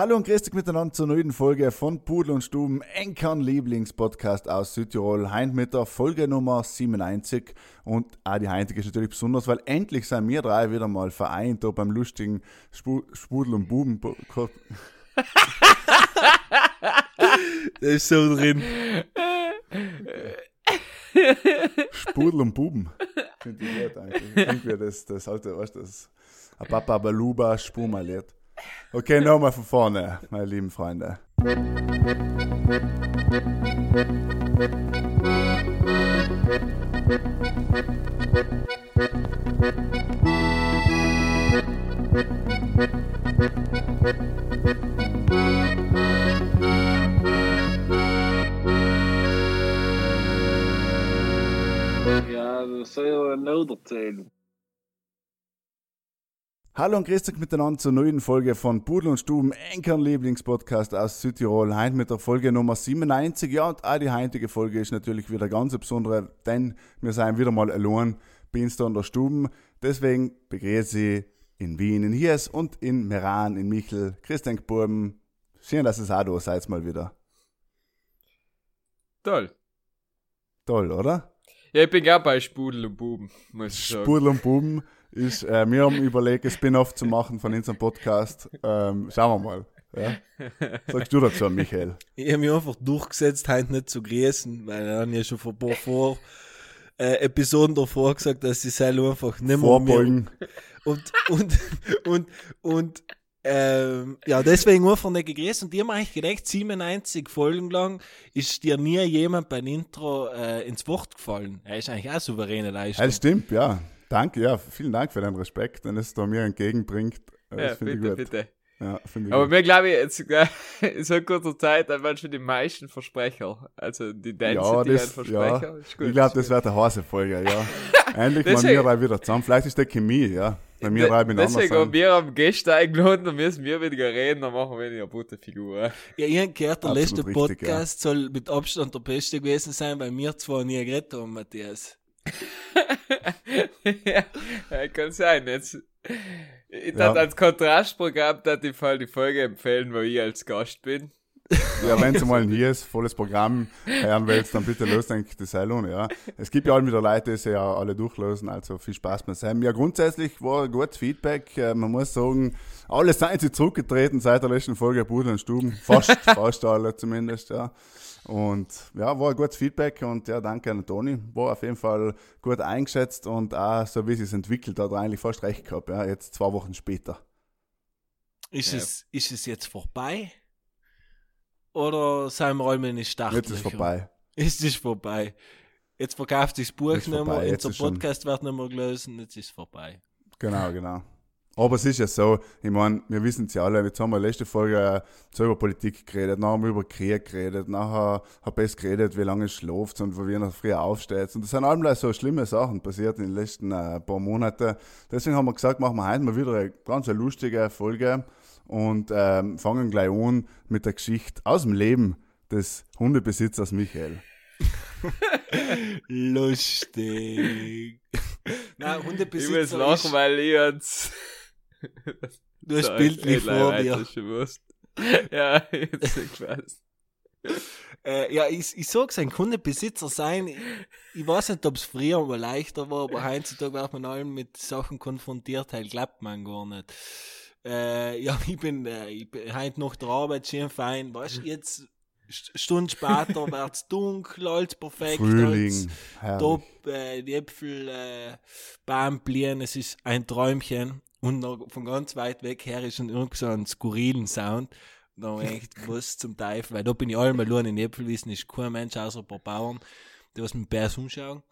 Hallo und grüß dich miteinander zur neuen Folge von Pudel und Stuben, Enkern Lieblingspodcast aus Südtirol. Heint mit der Folge Nummer 97. Und auch die heutige ist natürlich besonders, weil endlich sind wir drei wieder mal vereint da beim lustigen Spu Spudel und Buben. das ist so drin. Spudel und Buben. Finde ich gut eigentlich. Irgendwie das, das alte, weißt du, das Papa Baluba Spumaliert. Okay, nochmal von vorne, meine lieben Freunde. Ja, soll ja noch erzählen. Hallo und grüß euch miteinander zur neuen Folge von Pudel und Stuben, Enkern Lieblingspodcast aus Südtirol. Heute mit der Folge Nummer 97. Ja, und auch die heutige Folge ist natürlich wieder ganz besondere, denn wir sind wieder mal allein bei uns da in der Stuben. Deswegen begrüße ich in Wien, in Hies und in Meran, in Michel, Christian Burben. Schön, dass es auch da seid mal wieder. Toll. Toll, oder? Ja, ich bin gar bei Spudel und Buben, muss ich sagen. Spudel und Buben ist, äh, wir haben überlegt, ein Spin-off zu machen von unserem Podcast. Ähm, schauen wir mal. Ja? Sagst du dazu, Michael? Ich habe mich einfach durchgesetzt, heute nicht zu grüßen, weil er ja schon vor ein paar vor, äh, Episoden davor gesagt, dass sie selber einfach nicht mehr Vorbeugen. Und, und, und, und, ähm, ja, deswegen einfach nicht gegrüßt. Und die haben eigentlich gedacht, 97 Folgen lang ist dir nie jemand beim Intro äh, ins Wort gefallen. Er ist eigentlich auch souveräne Leistung. Ja, stimmt, ja. Danke, ja, vielen Dank für deinen Respekt, den es da mir entgegenbringt. Äh, Das ja, finde ich bitte, gut. bitte. Ja, finde ich Aber gut. mir glaube ich, jetzt, in so kurzer Zeit, dann waren schon die meisten Versprecher. Also die Density Ja, das, Versprecher. ja. Ist gut, ich glaube, das eine heiße Folge, ja. Endlich mal Deswegen- wir drei wieder zusammen. Vielleicht ist der Chemie, ja. Wenn wir drei miteinander Deswegen haben wir am Gäste eingeladen, dann müssen wir weniger reden, dann machen wir weniger gute Figur. Ja, ich habe gehört, der Absolut letzte richtig, Podcast soll mit Abstand der beste gewesen sein, weil wir zwar nie geredet haben, Matthias. ja, kann sein. Jetzt, ich Ja. als Kontrastprogramm da die Fall die Folge empfehlen, wo ich als Gast bin. Ja, wenn es mal hier ist, volles Programm hören willst, dann bitte los, denke ich, das sei lohnt, ja. Es gibt ja auch wieder Leute, die sie ja alle durchlösen, also viel Spaß mit Sam. Ja, grundsätzlich war ein gutes Feedback. Äh, Man muss sagen, alle seien sie zurückgetreten seit der letzten Folge Pudel und Stuben. Fast, fast alle zumindest, ja. Und ja, war ein gutes Feedback und ja, danke an Toni. War auf jeden Fall gut eingeschätzt und auch so wie es sich entwickelt hat, er eigentlich fast recht gehabt, ja, jetzt zwei Wochen später. Ist, Ja. es, ist es jetzt vorbei? Oder sind wir in die Startlöcher? Jetzt ist vorbei. Es ist vorbei. Jetzt verkauft sich das Buch nicht mehr, unser Podcast wird nicht mehr gelesen, jetzt ist es vorbei. Genau, genau. Aber es ist ja so, ich meine, wir wissen es ja alle, jetzt haben wir letzte Folge äh, so über Politik geredet, nachher haben wir über Krieg geredet, nachher habe ich geredet, wie lange es schläft und wie noch früher aufsteht. Und das sind allem so schlimme Sachen passiert in den letzten äh, paar Monaten. Deswegen haben wir gesagt, machen wir heute mal wieder eine ganz eine lustige Folge und ähm, fangen gleich an mit der Geschichte aus dem Leben des Hundebesitzers Michael. Lustig. Nein, Ich Hundebesitzer muss lachen, weil ich jetzt. Du hast bildlich vor dir. Ja, jetzt ich weiß. Äh, ja, ich, ich sag's, ein Hundebesitzer sein, ich, ich weiß nicht, ob es früher mal leichter war, aber heutzutage wird man allem mit Sachen konfrontiert, halt klappt man gar nicht. Äh, ja, ich bin, äh, ich bin heute nach der Arbeit schön fein, weißt du, jetzt St- Stunden später wird's dunkel, alles perfekt, Frühling, alles top, äh, die Äpfel, äh, Baum blühen, es ist ein Träumchen und von ganz weit weg her ist schon irgend so ein skurrilen Sound. Und dann echt was zum Teufel, weil da bin ich allemal nur in den Äpfelwiesen, ist kein Mensch außer ein paar Bauern, die was mit Bärs umschauen.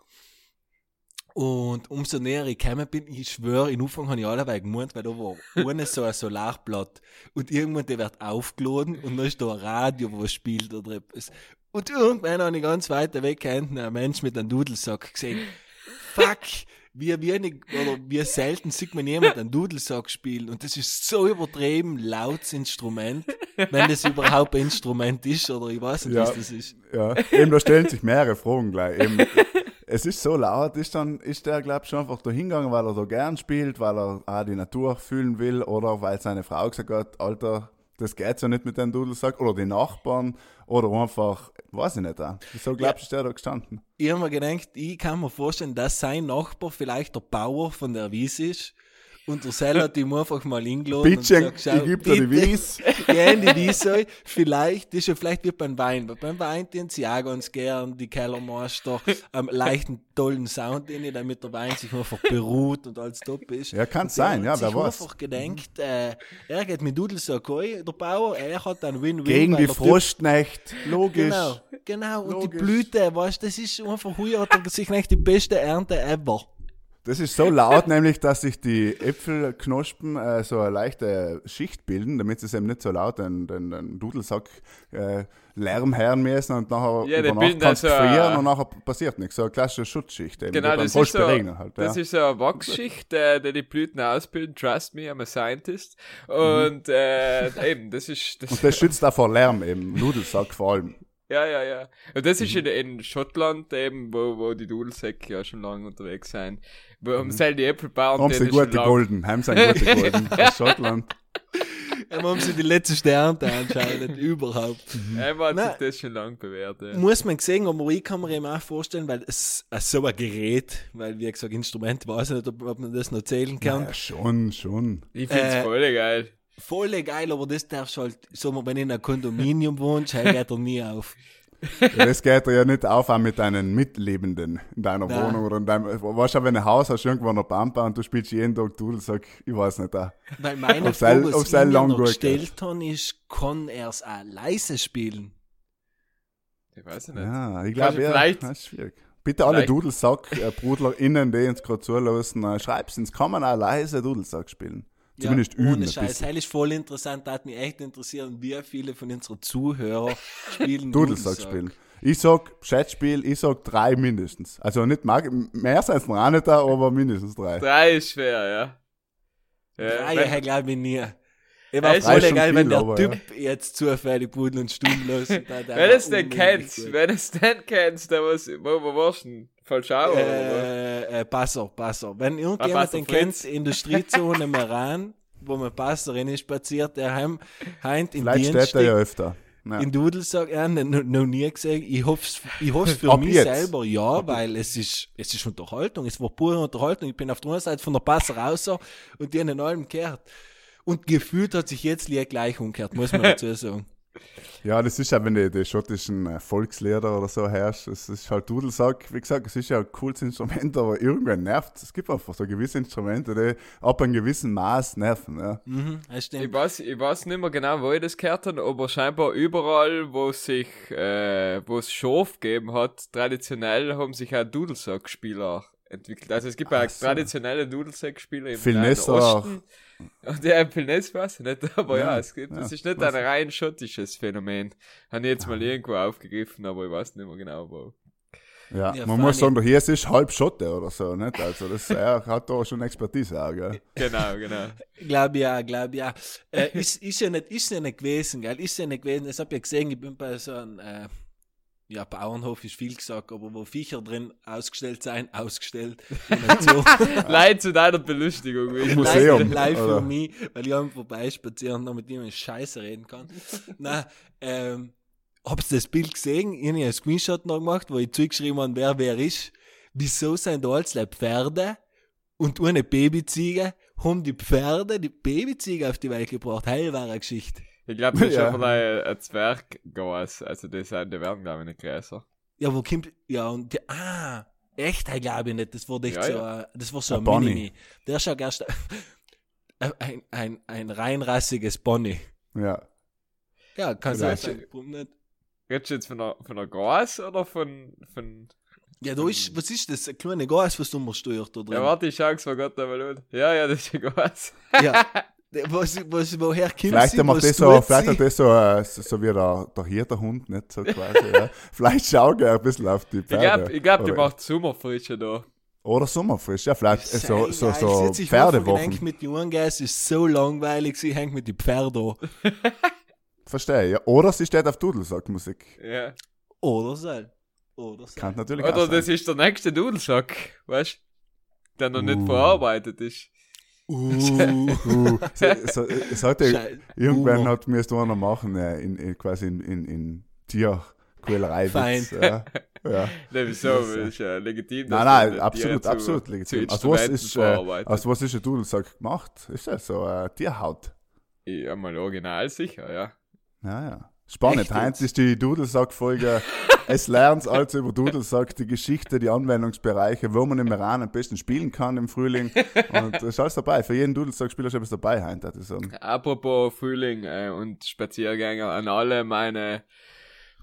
Und umso näher ich gekommen bin, ich schwöre, in Anfang habe ich allerweil gemeint, weil da war ohne so ein Solarblatt. Und irgendwann, der wird aufgeladen und dann ist da ein Radio, wo spielt oder etwas. Und irgendwann habe ich ganz weit weg hinten einen Mensch mit einem Dudelsack gesehen. Fuck! Wie wenig oder wie selten sieht man jemand einen Dudelsack spielen. Und das ist so übertrieben lautes Instrument, wenn das überhaupt ein Instrument ist oder ich weiß nicht, Ja. was das ist. Ja, eben, da stellen sich mehrere Fragen gleich. Eben, es ist so laut, ist dann, ist der, glaub ich, schon einfach da hingegangen, weil er da gern spielt, weil er auch die Natur fühlen will oder weil seine Frau gesagt hat, Alter, das geht so nicht mit dem Dudelsack. Oder die Nachbarn. Oder einfach, weiß ich nicht. Auch. Wieso glaubst du, ist der da gestanden? Ich habe mir gedacht, ich kann mir vorstellen, dass sein Nachbar vielleicht der Bauer von der Wiese ist. Und der Seil hat ihm einfach mal hingeladen. Gesagt, ich geb dir die bitte, Wies. Ja, in die Wiese. Vielleicht, das ist ja vielleicht wie beim Wein. Beim Wein den sie auch ganz gern, die Kellermeister, am leichten, tollen Sound in, damit der Wein sich einfach beruht und alles top ist. Ja, kann sein, ja, wer weiß. einfach gedenkt, äh, er geht mit Dudelsack ein, der Bauer, er hat einen Win-Win. Gegen die Frostnacht. Logisch. Genau, genau. Und Logisch. die Blüte, weißt das ist einfach, heuer hat er sich nicht die beste Ernte ever. Das ist so laut, nämlich, dass sich die Äpfelknospen äh, so eine leichte Schicht bilden, damit es eben nicht so laut den, den, den Dudelsack äh, Lärm hören müssen und nachher Ja, über Nacht kannst also, frieren und nachher passiert nichts. So eine klassische Schutzschicht. Eben, Genau, beim das ist, so, halt. das ja. ist so eine Wachsschicht, äh, die die Blüten ausbilden. Trust me, I'm a scientist. Mhm. Und äh, eben, das ist... Das, Und das schützt auch vor Lärm eben, Nudelsack vor allem. ja, ja, ja. Und das ist in, in Schottland eben, wo, wo die Dudelsäcke ja schon lange unterwegs sind. Wo haben sie die Äpfelbauern, Haben sie gute Golden, haben sie gute Golden aus Schottland. Dann haben sie die letzte Ernte anscheinend überhaupt. Einmal hat sich das schon lange bewährt. Ja. Muss man sehen, aber ich kann mir eben auch vorstellen, weil es äh, so ein Gerät, weil wie gesagt, Instrument, weiß ich nicht, ob, ob man das noch zählen kann. Ja, schon, schon. Ich find's Äh, voll geil. Voll geil, aber das darfst du halt, wir, wenn du in einem Kondominium wohnst, halt geht er nie auf. Das geht dir ja nicht auf auch mit deinen Mitlebenden in deiner Nein. Wohnung oder in deinem, weißt du, wenn du ein Haus hast, irgendwo eine Pampa und du spielst jeden Tag Dudelsack, ich weiß nicht, auch. Weil meine Frage, was ich mir noch gestellt habe, ist, kann er es auch leise spielen? Ich weiß nicht. Ja, ich glaube, ja, vielleicht- das ist schwierig. Bitte alle Dudelsack-BrudlerInnen, die uns gerade zulassen, äh, schreib's ins, kann man auch leise Dudelsack spielen? Zumindest ja, üben ohne Scheiß, das ist voll interessant, da hat mich echt interessieren, wie viele von unseren Zuhörern spielen Dudelsack spielen. Ich sag Chatspiel, ich sag drei mindestens. Also nicht mag, mehr sind es noch nicht da, aber mindestens drei. Drei ist schwer, ja. ja Drei, ja, glaube ich nie. Ich war voll geil, wenn der aber, Typ jetzt zufällig Pudel und Stumm los. Wenn du es denn kennst, wenn du es denn kennst, dann was, wo, wo warst du denn? Falschau? Äh, äh, Passer, Passer. Wenn Ah, irgendjemand den Fritz. kennt, Industriezone Meran, wo man Passer rein spaziert, der heim, heint in Vielleicht steht er ja öfter. Ja. in Dudelsack, ja, noch, noch nie gesehen. Ich hoff's, ich hoff's für Ab mich jetzt. selber, ja, weil es ist, es ist Unterhaltung. Es war pure Unterhaltung. Ich bin auf der anderen Seite von der Passer raus und die haben in allem gehört. Und gefühlt hat sich jetzt Lied gleich umgekehrt, muss man dazu sagen. Ja, das ist ja, wenn du die schottischen äh, Volkslieder oder so hörst, es ist halt Dudelsack, wie gesagt, es ist ja ein cooles Instrument, aber irgendwann nervt es. Es gibt einfach so gewisse Instrumente, die ab einem gewissen Maß nerven. Ja. Mhm, das Ich weiß, ich weiß nicht mehr genau, wo ich das gehört habe, aber scheinbar überall, wo sich, äh, wo es Schaf gegeben hat, traditionell haben sich auch Dudelsack-Spieler entwickelt. Also es gibt auch so. traditionelle Dudelsack-Spieler im Viel Ness auch. Und der Pilness weiß ich nicht, aber ja, Ja, es gibt, ja, es ist nicht ein rein schottisches Phänomen. Habe ich jetzt mal irgendwo aufgegriffen, aber ich weiß nicht mehr genau wo. Ja, Ja, man muss sagen, hier ist es halb Schotte oder so, nicht? Also das er hat da schon Expertise auch, gell? Genau, genau. Glaub ja, glaub ja. Äh, ist, ist ja nicht, ist ja nicht gewesen, gell? Ist ja nicht gewesen. Ich hab ja gesehen, ich bin bei so einem, äh, ja, Bauernhof ist viel gesagt, aber wo Viecher drin ausgestellt sein, ausgestellt. So. Leid zu deiner Belustigung. Museum. Live, für mich, weil ich am vorbeispazieren und noch mit ihm Scheiße reden kann. Na, ähm, hab's das Bild gesehen? Ich hab einen Screenshot noch gemacht, wo ich zugeschrieben habe, wer wer ist. Wieso sind da alles Pferde und ohne Babyziege haben die Pferde die Babyziege auf die Welt gebracht? Heil war eine Geschichte. Ich glaube, das ist Ja. einfach ein, ein Zwerggas. Also, die, sind, die werden, glaube ich, nicht größer. Ja, wo kommt, ja, und die, ah, echt, ich glaube ich nicht, das war echt Ja, so, ja. ein- das war so Ein ein Bonnie. Minimi. Der schaut erst, ein, ein, ein reinrassiges Bonnie. Ja. Ja, kann sein, warum nicht? Redest du jetzt von einer, von einer Gas oder von, von, Ja, da ist, was ist das? Ein kleiner Gas, was du steuert da drin? ja, warte, ich schau es mal Gott einmal an. Ja, ja, das ist ein Gas. Ja. Was, was, woher kommt Vielleicht sie? macht Was das so, tut vielleicht sie? hat das so, äh, so, so wie der, der Hirterhund, nicht so quasi, ja. Vielleicht schaut er ein bisschen auf die Ich Pferde. glaube, ich glaub, die macht Sommerfrische da. Oder Sommerfrisch, ja, vielleicht äh, so, so, so ich Pferdewochen. gedenkt mit jungen Gas ist so langweilig, sie hängt mit den Pferden. Verstehe, ja. Oder sie steht auf Dudelsackmusik. Ja. Oder so. Oder so. Kann natürlich auch Oder sein. das ist der nächste Dudelsack, weißt du? Der noch nicht Uh. verarbeitet ist. Uh, Uh, so, irgendwann Humor. hat mir es einer machen, äh, in, in, quasi in, in, in Tierquälerei. Fein. Ja, ja. Ne, wieso? Das ist ja legitim. Nein, nein, absolut, zu- absolut zu legitim. Aus was, Instrumenten ist, äh, aus was ist ein Dudelsack gemacht? Ist das so äh, Tierhaut? Ja, mal original sicher, ja. Ja, ja. Spannend. Jetzt? ist die Dudelsack-Folge. es lernt also über Dudelsack, die Geschichte, die Anwendungsbereiche, wo man im Iran am besten spielen kann im Frühling. Und das ist alles dabei. Für jeden Dudelsack-Spieler ist etwas dabei, heute, würde ich sagen. Apropos Frühling äh, und Spaziergänger an alle meine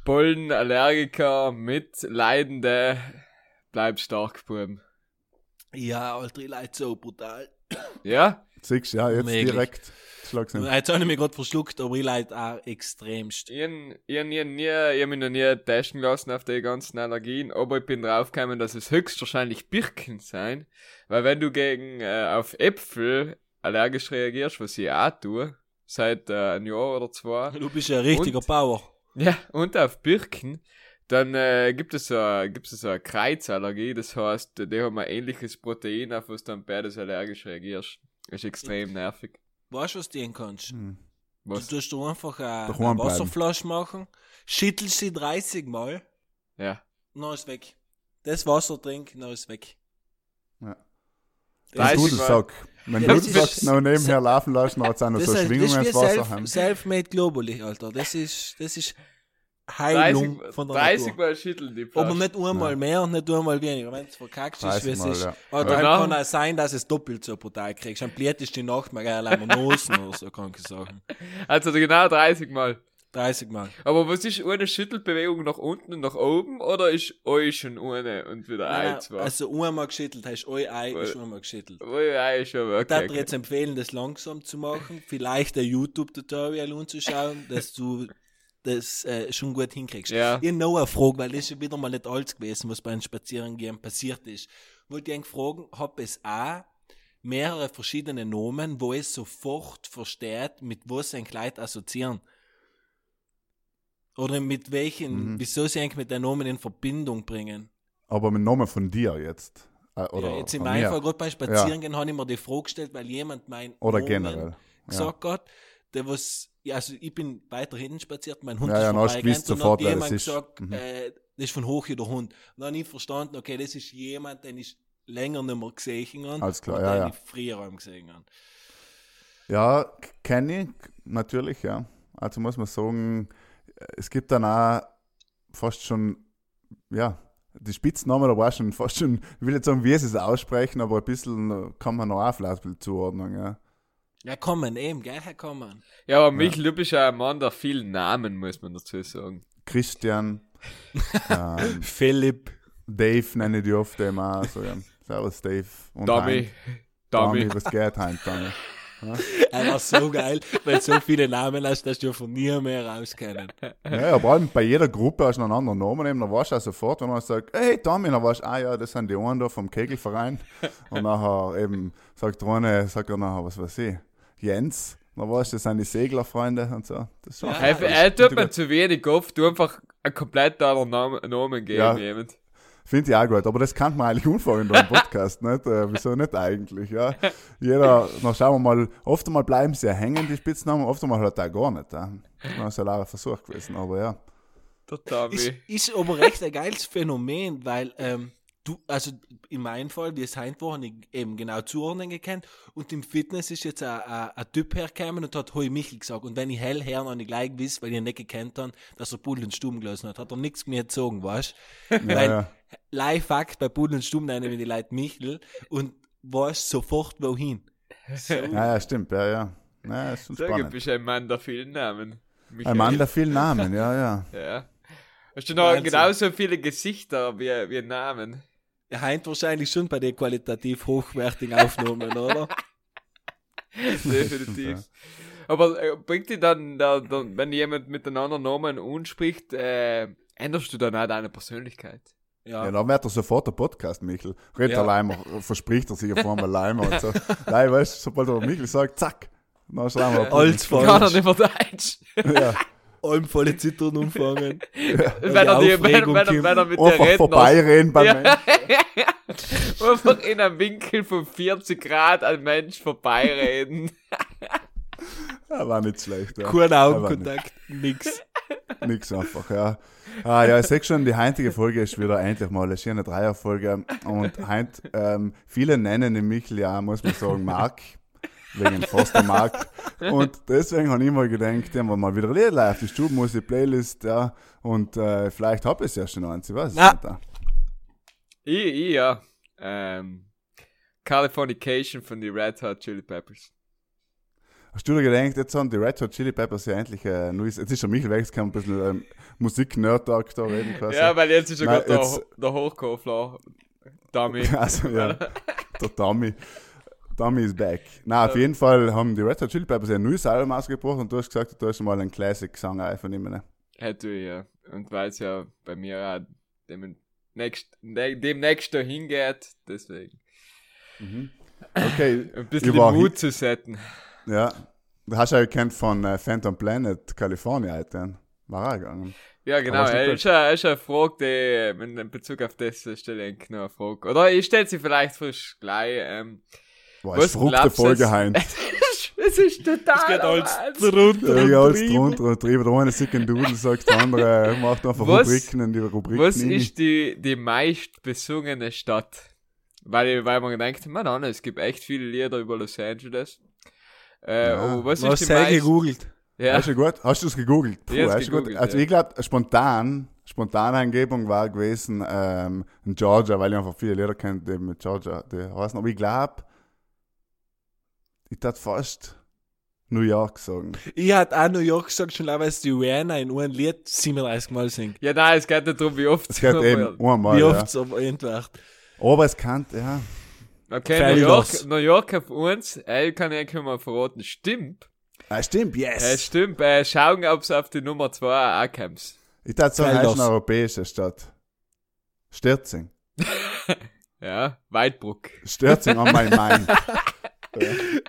Pollenallergiker, Mitleidende, bleibt stark, Buben. ja, Alter, ich leid so brutal. Ja? Siehst ja, jetzt Möglich. direkt. Schlag's. Jetzt habe ich mich gerade verschluckt, aber ich leid auch extremst. Ich, ich, ich, nie, nie, ich hab mich noch nie testen lassen auf die ganzen Allergien, aber ich bin draufgekommen, dass es höchstwahrscheinlich Birken sein, weil wenn du gegen äh, auf Äpfel allergisch reagierst, was ich auch tue, seit äh, ein Jahr oder zwei, Du bist ja ein richtiger Und? Bauer. ja, und auf Birken, dann äh, gibt es so, gibt es so eine Kreuzallergie, das heißt, die haben ein ähnliches Protein, auf was du dann beides allergisch reagierst. Das ist extrem nervig. Weißt du, was du tun kannst? Hm. Was? Du tust du einfach eine, Daheim eine bleiben. Wasserflasche machen, schüttelst sie 30 Mal, Ja. dann ist weg. Das Wasser trinken, dann ist weg. Ja. Das Ein 30 ist, Dudelsack. Wenn du das ist- noch nebenher laufen lassen, hat es auch noch das so ist, das Schwingungen ist ins Wasser self, self-made globally, Alter. Das ist, das ist Heilung 30, von der 30 Natur. Mal schütteln die Aber Flasche. nicht einmal mehr und nicht einmal weniger. Wenn es verkackt ist, 30 wie es ist. ja. Aber Ja. dann Genau. kann auch sein, dass es doppelt so brutal kriegst. Dann bläht es die Nacht mal geil einmal Nosen oder so, kann ich sagen. Also genau 30 Mal. 30 Mal. Aber was ist eine Schüttelbewegung nach unten und nach oben oder ist euch schon eine und wieder Nein, ein, zwei? also einmal geschüttelt hast, euer Ei ist einmal geschüttelt. Ja, ist schon Ich würde okay. dir jetzt empfehlen, das langsam zu machen, vielleicht ein YouTube-Tutorial anzuschauen, dass du das äh, schon gut hinkriegst. Ja. Ich habe noch eine Frage, weil das ist wieder mal nicht alles gewesen, was beim Spazierengehen passiert ist. Wollte ich fragen, ob es auch mehrere verschiedene Nomen, wo es sofort versteht, mit was ein Kleid assoziieren? Oder mit welchen, Mhm. wieso sie eigentlich mit den Nomen in Verbindung bringen? Aber mit Namen von dir jetzt. Äh, oder ja, jetzt in meinem. Fall, gerade beim Spazierengehen, habe ich mir die Frage gestellt, weil jemand mein Oder Nomen generell. gesagt hat, der was, ja, also ich bin weiter hinten spaziert, mein Hund Ja, ist ja, vorbeigerannt und sofort, hat jemand das ist. gesagt, Mhm. äh, das ist von Hochi der Hund. Und dann habe ich verstanden, okay, das ist jemand, den ich länger nicht mehr gesehen habe. Alles klar, ja, den ja. ich früher gesehen habe. Ja, kenne ich, natürlich, ja. Also muss man sagen, es gibt dann auch fast schon, ja, die Spitznamen, da war schon fast schon, ich will nicht sagen, wie sie es aussprechen, aber ein bisschen kann man noch auch vielleicht zuordnen, ja. Ja, kommen, eben, gell, Herr Kommen. Ja, aber Michael, du bist ja ein Mann der vielen Namen, muss man dazu sagen. Christian, ähm, Philipp. Dave nenne ich die oft eben auch, so, ja. Servus Dave. Und. Dummy, Dummy. was geht, Hein, Dummy? Er war so geil, weil so viele Namen hast, dass du von nie mehr rauskennen. Ja, ja, vor allem bei jeder Gruppe hast du noch einen anderen Namen, eben, dann weißt du auch sofort, wenn man sagt, hey Tommy, dann weißt du, ah ja, das sind die einen da vom Kegelverein. Und nachher eben sagt der eine, sagt er nachher, was weiß ich, Jens, dann weißt du, das sind die Seglerfreunde und so. Das ist schon Ja, das er tut mir zu wenig oft, du einfach einen komplett anderen Namen, Namen geben, Ja. jemand. Finde ich auch gut, aber das kann man eigentlich unfahren in einem Podcast, nicht? Äh, wieso nicht eigentlich, ja? Jeder, dann schauen wir mal, oft einmal bleiben sie ja hängen, die Spitznamen, oft einmal halt auch gar nicht. Ja. Das ist ein Versuch gewesen, aber ja. Dummy. Ist, ist aber recht ein geiles Phänomen, weil ähm, du, also in meinem Fall, wie es heint war, habe ich eben genau zuordnen gekannt und im Fitness ist jetzt ein, ein, ein Typ hergekommen und hat Hoi Michel gesagt und wenn ich hell her noch nicht gleich wiss, weil ich ihn nicht gekannt habe, dass er Pudel und Stumm gelesen hat, hat er nichts mehr gezogen, weißt Ja, Weil ja. Live-Fakt bei Pudel und Stumm nennen wir die Leute Michel und weißt sofort wohin. So, ja, ja, stimmt, ja, ja. Ja, ist schon du spannend. bist ein Mann der vielen Namen. Michael. Ein Mann der vielen Namen, ja, ja. Ja. Hast du noch Wahnsinn. genauso viele Gesichter wie, wie Namen? Heint wahrscheinlich schon bei den qualitativ hochwertigen Aufnahmen, oder? Definitiv. Aber äh, bringt dir dann, da, dann, wenn jemand mit einem anderen Namen anspricht, äh, änderst du dann auch deine Persönlichkeit? Ja, dann wird er sofort der Podcast, Michel. Redet Ja. er Leimer, verspricht er sich auf einmal Leimer und so. Nein, weißt du, sobald er Michel sagt, zack, dann schreiben wir Alles Kann er nicht mehr Deutsch? ja. Allem volle Zittern umfangen. wenn, er die, wenn, wenn, er, wenn er mit der Einfach Redner vorbeireden beim Ja. Menschen. einfach in einem Winkel von 40 Grad ein Mensch vorbeireden. Ja, war nicht schlecht. Ja. Kein Augenkontakt, nix. Nix einfach, ja. Ah, ja, ich sehe schon, die heutige Folge ist wieder endlich mal eine schöne Dreierfolge. Und heint, ähm, viele nennen den Michel ja, muss man sagen, Mark. Wegen Foster Mark. Und deswegen habe ich mal gedacht, wenn wir mal wieder Lied live, die Stubenmusik, Playlist, ja. Und äh, vielleicht habe ich es ja schon eins, ich weiß es nicht. Ja. ich, ich, ja. Ähm, Californication von die Red Hot Chili Peppers. Hast du dir gedacht, jetzt haben die Red Hot Chili Peppers ja endlich äh, neues, jetzt ist schon Michel weg, kann ein bisschen ähm, Musik-Nerd-Tag da reden quasi. Ja, weil jetzt ist ja Nein, gerade der, der Hochkofler. Dummy. Also, ja, der Tommy. Tommy is back. Na, auf jeden Fall haben die Red Hot Chili Peppers ein neues Album ausgebracht und du hast gesagt, du hast mal einen Classic-Song ihm. Ne? Hätte ich, ja. Und weil es ja bei mir auch dem, nächst, ne, demnächst da hingeht, deswegen. Okay, Ein bisschen den Mut zu setzen. ja. Du hast ja gekannt von äh, Phantom Planet, California, Alter. War auch gegangen. Ja, genau. Er schon ist ja, ist ja eine Frage, die in Bezug auf das stelle ich noch eine Frage. Oder ich stelle sie vielleicht frisch gleich. Ähm, Boah, Was ist verrückte glaubst du Folge heim. es ist total. Es geht alles drunter Ja, und alles drunter und drüber. Der eine sagt ein Dudel, sagt der andere, macht einfach Was- Rubriken in die Rubriken. Was rein. ist die, die meist besungene Stadt? Weil, weil man denkt, man an, es gibt echt viele Lieder über Los Angeles. Äh, Ja. aber was, ist die meist... gegoogelt? Ja, Hast du gut? Hast du es gegoogelt? Puh, du gut? gegoogelt, Also ja. ich glaube, spontan, spontane Eingebung war gewesen ähm, in Georgia, weil ich einfach viele Lieder kennt, die mit Georgia, die heißen. Aber ich glaube, ich tat fast New York sagen. Ich hatte auch New York gesagt, schon lange, weil es die Rihanna in einem Lied 37 Mal singt. ja, nein, es geht nicht darum, wie oft Es geht eben einmal, Wie ja. oft es aber entwacht. Aber es kann, ja. Okay, Fair New York. New York auf uns, äh, kann ich eigentlich mal verraten, stimmt. Ah, stimmt, Äh, yes. stimmt, äh, schauen, ob es auf die Nummer 2 auch kommt. Ich Felders. es ist eine europäische Stadt. Stürzing. Ja, Weidbruck. Stürzing an mein Main.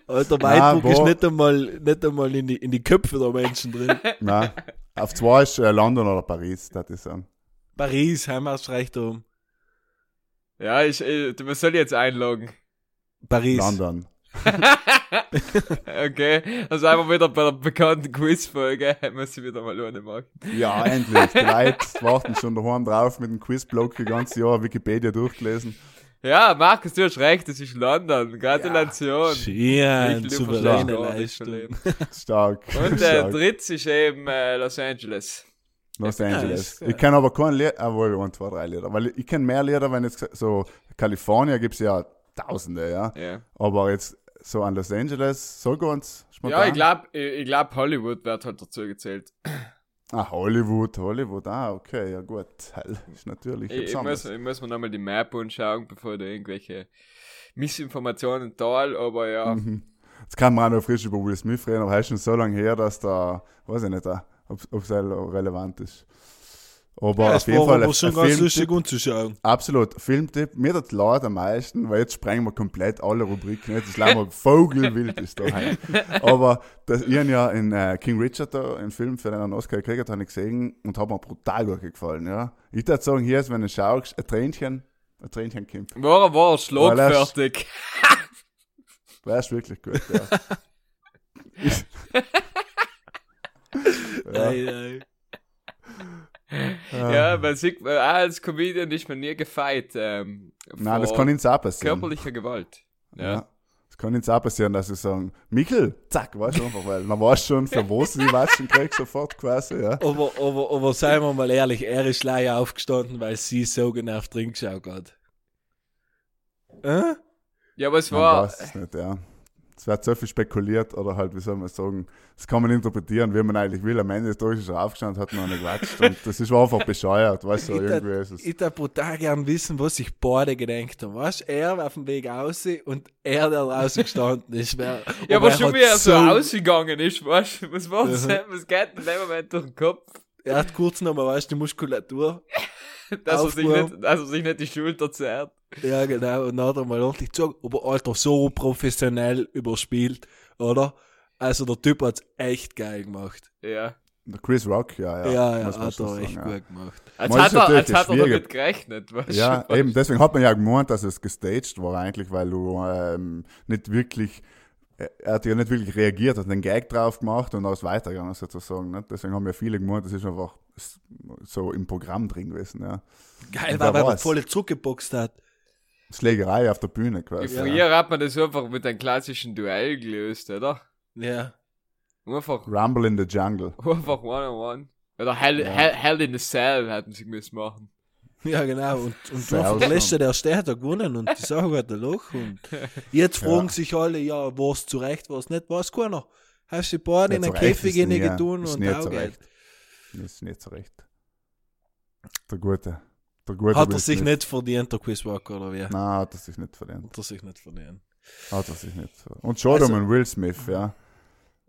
Alter, Na, Weidbruck ist nicht einmal, nicht einmal in, die, in die Köpfe der Menschen drin. Nein. Auf zwei ist äh, London oder Paris, das ist sagen. Paris, Heimat reicht um. Ja, ich, ich, man soll jetzt einloggen. Paris. London. okay, also einmal wieder bei der bekannten Quizfolge, muss ich wieder mal ohne machen. Ja, endlich. Die Leute warten schon daheim drauf mit dem Quizblock das ganze Jahr Wikipedia durchgelesen. Ja, Markus, du hast recht, es ist London. Gratulation. Verstehst gar nicht Leistung. Stark. Und der Stark. dritte ist eben äh, Los Angeles. Los Ja, Angeles. äh, Ich kenne aber kein Lied, ah, wohl, ein, zwei, drei Lieder. Weil ich kenne mehr Lieder, wenn jetzt so Kalifornien gibt es ja Tausende, ja. Ja, Aber jetzt so an Los Angeles, so ganz spontan. ja ich glaube, ich, ich glaub, Hollywood wird halt dazu gezählt. Ah, Hollywood, Hollywood, ah, okay, ja gut. Hell, ist natürlich Ich, ich, muss, ich muss mir nochmal die Map anschauen, bevor da irgendwelche Missinformationen teil, aber ja. Mhm. Jetzt kann man auch noch frisch über Will Smith reden, aber er ist schon so lange her, dass da, weiß ich nicht, ob es relevant ist. Aber Ja, auf es jeden war Fall aber ein schon ganz Filmtipp. lustig anzuschauen. Absolut, Filmtipp. Mir das leid am meisten, weil jetzt sprengen wir komplett alle Rubriken. Jetzt ist leider Vogelwild ist da. Aber das, ich habe ja in äh, King Richard da, einen Film für den einen Oscar gekriegt, habe ich gesehen und hat mir brutal gut gefallen. Ja. Ich würde sagen, hier ist, wenn du schaust, ein Tränchen, ein Tränchen kommt. War er, war er er- schlagfertig. War ist wirklich gut, ja. ja. Ei, ei. Ja, man sieht, äh, auch als Comedian ist man nie gefeit. Ähm, Nein, das kann uns auch passieren. Körperlicher Gewalt. Ja. Ja. Das kann jetzt auch passieren, dass sie sagen, Michel, zack, weißt du einfach, weil dann weißt du schon, für was du die Watschen kriegst, sofort quasi, ja. Aber, aber, aber seien wir mal ehrlich, er ist leider aufgestanden, weil sie so genervt drin geschaut hat. Äh? Ja, aber es Man war, weiß es nicht, ja. Es wird so viel spekuliert oder halt, wie soll man sagen, das kann man interpretieren, wie man eigentlich will. Am Ende des Tages ist er aufgestanden, hat noch nicht gewatscht und das ist einfach bescheuert, weißt du, Ich irgendwie würd- ist es. Ich würde brutal gern wissen, was sich beide gedacht haben. Weißt du, er war auf dem Weg raus und er, der draußen gestanden ist. Wer, ja, aber schon wie er so ausgegangen ist, weißt du, was war's, Mhm. was geht in dem Moment durch den Kopf, Er hat kurz nochmal, weißt du, die Muskulatur. dass er, sich nicht, dass er sich nicht die Schulter zerrt. Ja, genau. Und dann hat er mal ordentlich gezogen. Aber Alter, so professionell überspielt, oder? Also der Typ hat's echt geil gemacht. Ja. Der Chris Rock, ja, ja. Ja, ja, hat er echt sagen, ja. gut gemacht. Als Man hat er, als hat er damit gerechnet. Weißt Ja, du? eben, deswegen hat man ja gemeint, dass es gestaged war eigentlich, weil du ähm, nicht wirklich, er er hat ja nicht wirklich reagiert, hat einen Gag drauf gemacht und ist weitergegangen sozusagen. Nicht? Deswegen haben ja viele gemeint, das ist einfach so im Programm drin gewesen. Ja. Geil Und war, weil er voll zurückgeboxt hat. Schlägerei auf der Bühne quasi. Früher hat man das einfach mit einem klassischen Duell gelöst, oder? Ja. Einfach, Rumble in the Jungle. einfach one-on-one. Oder Hell, Ja. Hell, Hell in a Cell hätten sie müssen machen. Ja, genau. Und, und er der Stern hat er gewonnen und die Sache hat ein Loch. Und jetzt Ja. fragen sich alle, ja, war es zu Recht, war es nicht, weiß keiner. Hast du die Bord in Ja, Recht Käfig getan und auch geht. Das ist nicht so recht. Der Gute. Der Hat er sich nicht verdient, der Chris Walker, oder wie? Nein, hat er sich nicht verdient. Hat er sich nicht verdient. Hat er sich nicht verdient. Und schon Also- um Will Smith, ja.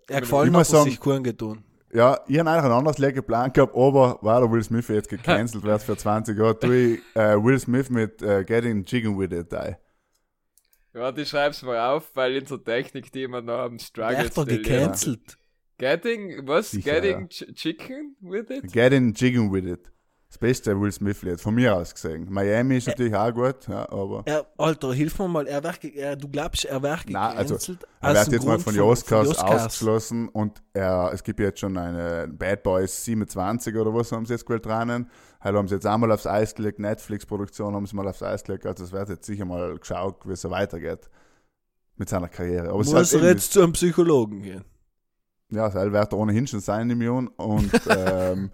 Er gefallen hat sagen- sich keinen getan. Ja, ich habe eigentlich ein anderes Lied geplant gehabt, aber weil der Will Smith jetzt gecancelt wird für 20 Jahre, tue ich äh, Will Smith mit äh, Getting Chicken With It ein. Ja, die schreib's mal auf, weil unsere Technik, die wir noch am Struggle Wird er gecancelt? Getting, was? Sicher, Getting ch Chicken with it? Getting Chicken With It. Das beste Will Smith-Lied, von mir aus gesehen. Miami ist natürlich auch gut, ja, aber Er, Alter, hilf mir mal, er wird, ge- er, du glaubst, er wird Nein, also, er wird jetzt mal Grund von den Oscars, den ausgeschlossen und er, es gibt jetzt schon eine Bad Boys 27 oder was haben sie jetzt gewählt drinnen. Halt haben sie jetzt einmal aufs Eis gelegt, Netflix-Produktion haben sie mal aufs Eis gelegt, also es wird jetzt sicher mal geschaut, wie es so weitergeht mit seiner Karriere. Aber es Muss halt er jetzt zu einem Psychologen gehen? Ja, das wird ohnehin schon sein im Jahr. Und ähm,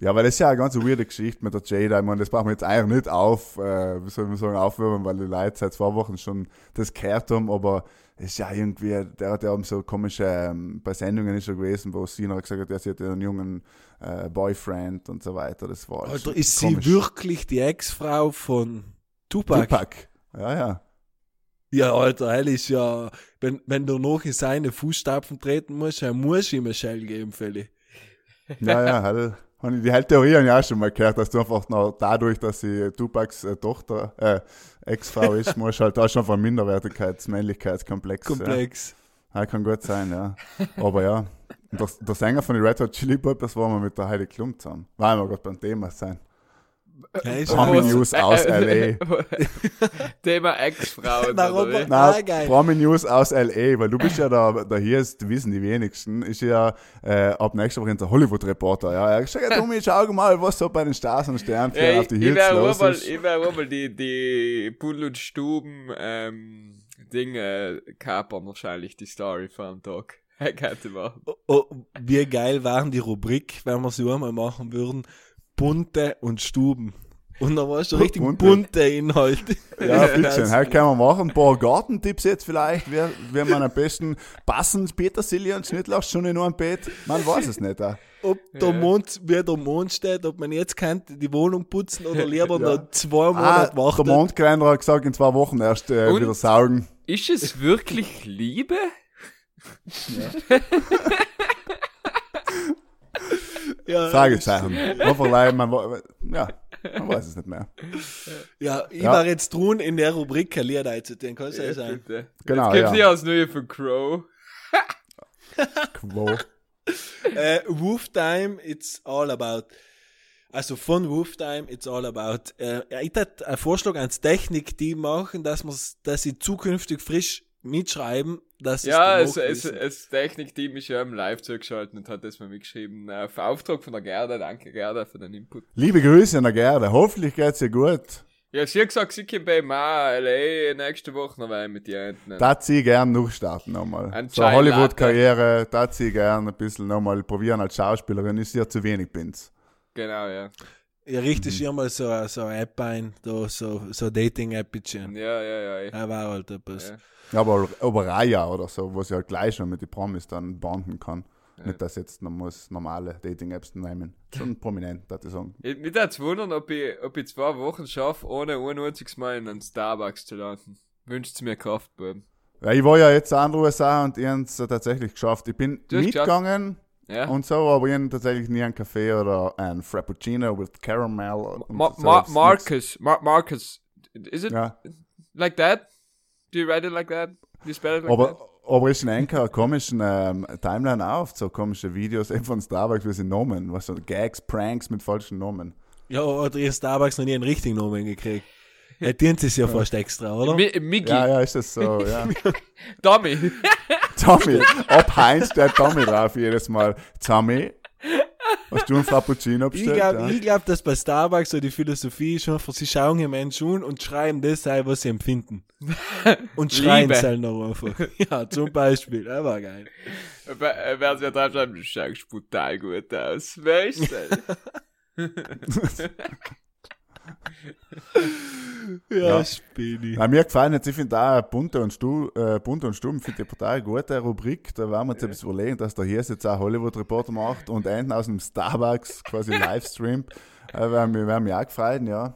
ja, weil das ist ja eine ganz weirde Geschichte mit der Jada. Ich meine, das brauchen wir jetzt eigentlich nicht auf, äh, wie soll man sagen, aufwärmen, weil die Leute seit zwei Wochen schon das gehört haben, aber es ist ja irgendwie, der hat ja auch so komische, ähm, bei Sendungen ist er gewesen, wo sie noch gesagt hat, ja, sie hat einen jungen äh, Boyfriend und so weiter. Das war Alter, ist sie komisch. wirklich die Ex-Frau von Tupac? Tupac. Ja, ja. Ja, Alter, hell ist ja, wenn, wenn du noch in seine Fußstapfen treten musst, dann musst du ihm eine Shell geben, Feli. Ja, ja, halt. Und die halt Theorie habe ich auch schon mal gehört, dass du einfach noch dadurch, dass sie Tupacs äh, Tochter, äh, Ex-Frau ist, musst halt da schon von Minderwertigkeits-, Männlichkeitskomplex. Komplex. Ja. ja, kann gut sein, ja. Aber ja. Und der, der Sänger von den Red Hot Chili Peppers war mal mit der Heidi Klum zusammen. Weil wir gerade beim Thema sein. Ja, ist Promi ja- News aus Äh, L.A. Thema Ex-Frauen. Warum? oder wie? Ah, Nein, geil. Promi News aus L.A., weil du bist ja da, da hier ist, wissen die wenigsten, ist ja äh, ab nächster Woche der Hollywood-Reporter. Ja, er sagt, ja, Tommy, schau mal, was so bei den Stars und Sternen Ja, auf die Hills los mal, ist. ich werde mal die, die Bull und Stuben, ähm, Dinge kapern wahrscheinlich, die Story vom Tag. Oh, oh, wie geil waren die Rubrik, wenn wir sie einmal machen würden, bunte und Stuben. Und da war schon Bu- richtig bunte. bunte Inhalte. Ja, bitte. Heute können wir machen. Ein paar Gartentipps jetzt vielleicht, wie, wie man am besten passend Petersilie und Schnittlauch schon in einem Bett. Man weiß es nicht. Auch. Ob der Mond, wie der Mond steht, ob man jetzt könnte die Wohnung putzen oder lieber Ja. noch zwei Ah, Monate der warten. Mondkalender hat gesagt, in zwei Wochen erst äh, Und? wieder saugen. Ist es wirklich Liebe? Ja, Fragezeichen. Hoffentlich, man, ja, man weiß es nicht mehr. Ja, ich Ja. war jetzt tun in der Rubrik ein Lied einzudrehen, kann es ja sein. Bitte. Genau, Jetzt gibt's ja. ja das neue von Crow. Quo. Äh, Roof Time, it's all about. Also von Roof Time, it's all about. Äh, ich hätte einen Vorschlag ans Technik-Team machen, dass, dass sie zukünftig frisch mitschreiben, dass Ja, es es, es, das Technikteam ist ja im Live zugeschaltet und hat das mal mitgeschrieben. Äh, Auf Auftrag von der Gerda, danke Gerda für den Input. Liebe Grüße an der Gerde. Hoffentlich geht's dir gut. Ja, sie hat gesagt, sie kommt bei Ma, LA nächste Woche noch mit dir enten. Da zieh ich gern durchstarten nochmal. So Hollywood-Karriere, da zieh ich gern ein bisschen nochmal probieren als Schauspielerin. Ist ja zu wenig bin's. Genau, ja. Ja, richtig, mhm. mal so, so eine App ein, da, so, so eine Dating-App. Ja, ja, ja. ja. Ja, war halt etwas. Ja. Ja, aber, aber Raya oder so, wo sie halt gleich schon mit den Promis dann banden kann. Nicht, dass jetzt man muss normale Dating-Apps nehmen. Schon prominent, würde ich sagen. Ich, mich würde es wundern, ob ich, ob ich zwei Wochen schaffe, ohne 91 Mal in einen Starbucks zu landen. Wünscht mir Kraft, Buben. Ja, ich war ja jetzt an der USA und ich habe es tatsächlich geschafft. Ich bin mitgegangen Ja? und so, aber ich habe tatsächlich nie einen Kaffee oder ein Frappuccino with Caramel. Ma Ma ist Marcus, Mar Marcus, is it. Ja, like that? Do you write it like that? Do you spell it like aber, that? Aber ist in Enker komischen ähm, Timeline auf, so komische Videos eben von Starbucks, wie sie Namen, was so Gags, Pranks mit falschen Namen. Ja, oder ihr Starbucks noch nie einen richtigen Namen gekriegt. Er dient es ja fast extra, oder? Mi Mickey, Ja, ja, ist das so, ja. Tommy. Tommy, ab Heinz der Tommy drauf jedes Mal. Tommy, hast du ein Frappuccino Ich bestellt? glaube, ja? ich glaub, dass bei Starbucks so die Philosophie ist schon, sie schauen hier Menschen an und schreiben das ein, was sie empfinden. Und schreien es halt noch einfach. Ja, zum Beispiel. Das war geil. Wer wer sich drauf schreibt, du schaust brutal gut aus. Weißt du? Ja, Ja. Spinni. Ja, mir gefallen jetzt, ich finde da Bunte und Stumm, äh, Bunte und Stumm, finde ich total gute Rubrik. Da werden wir uns etwas überlegen, dass der hier jetzt auch Hollywood Reporter macht und enden aus dem Starbucks quasi Livestream. Äh, wir werden mich auch gefreut, ja.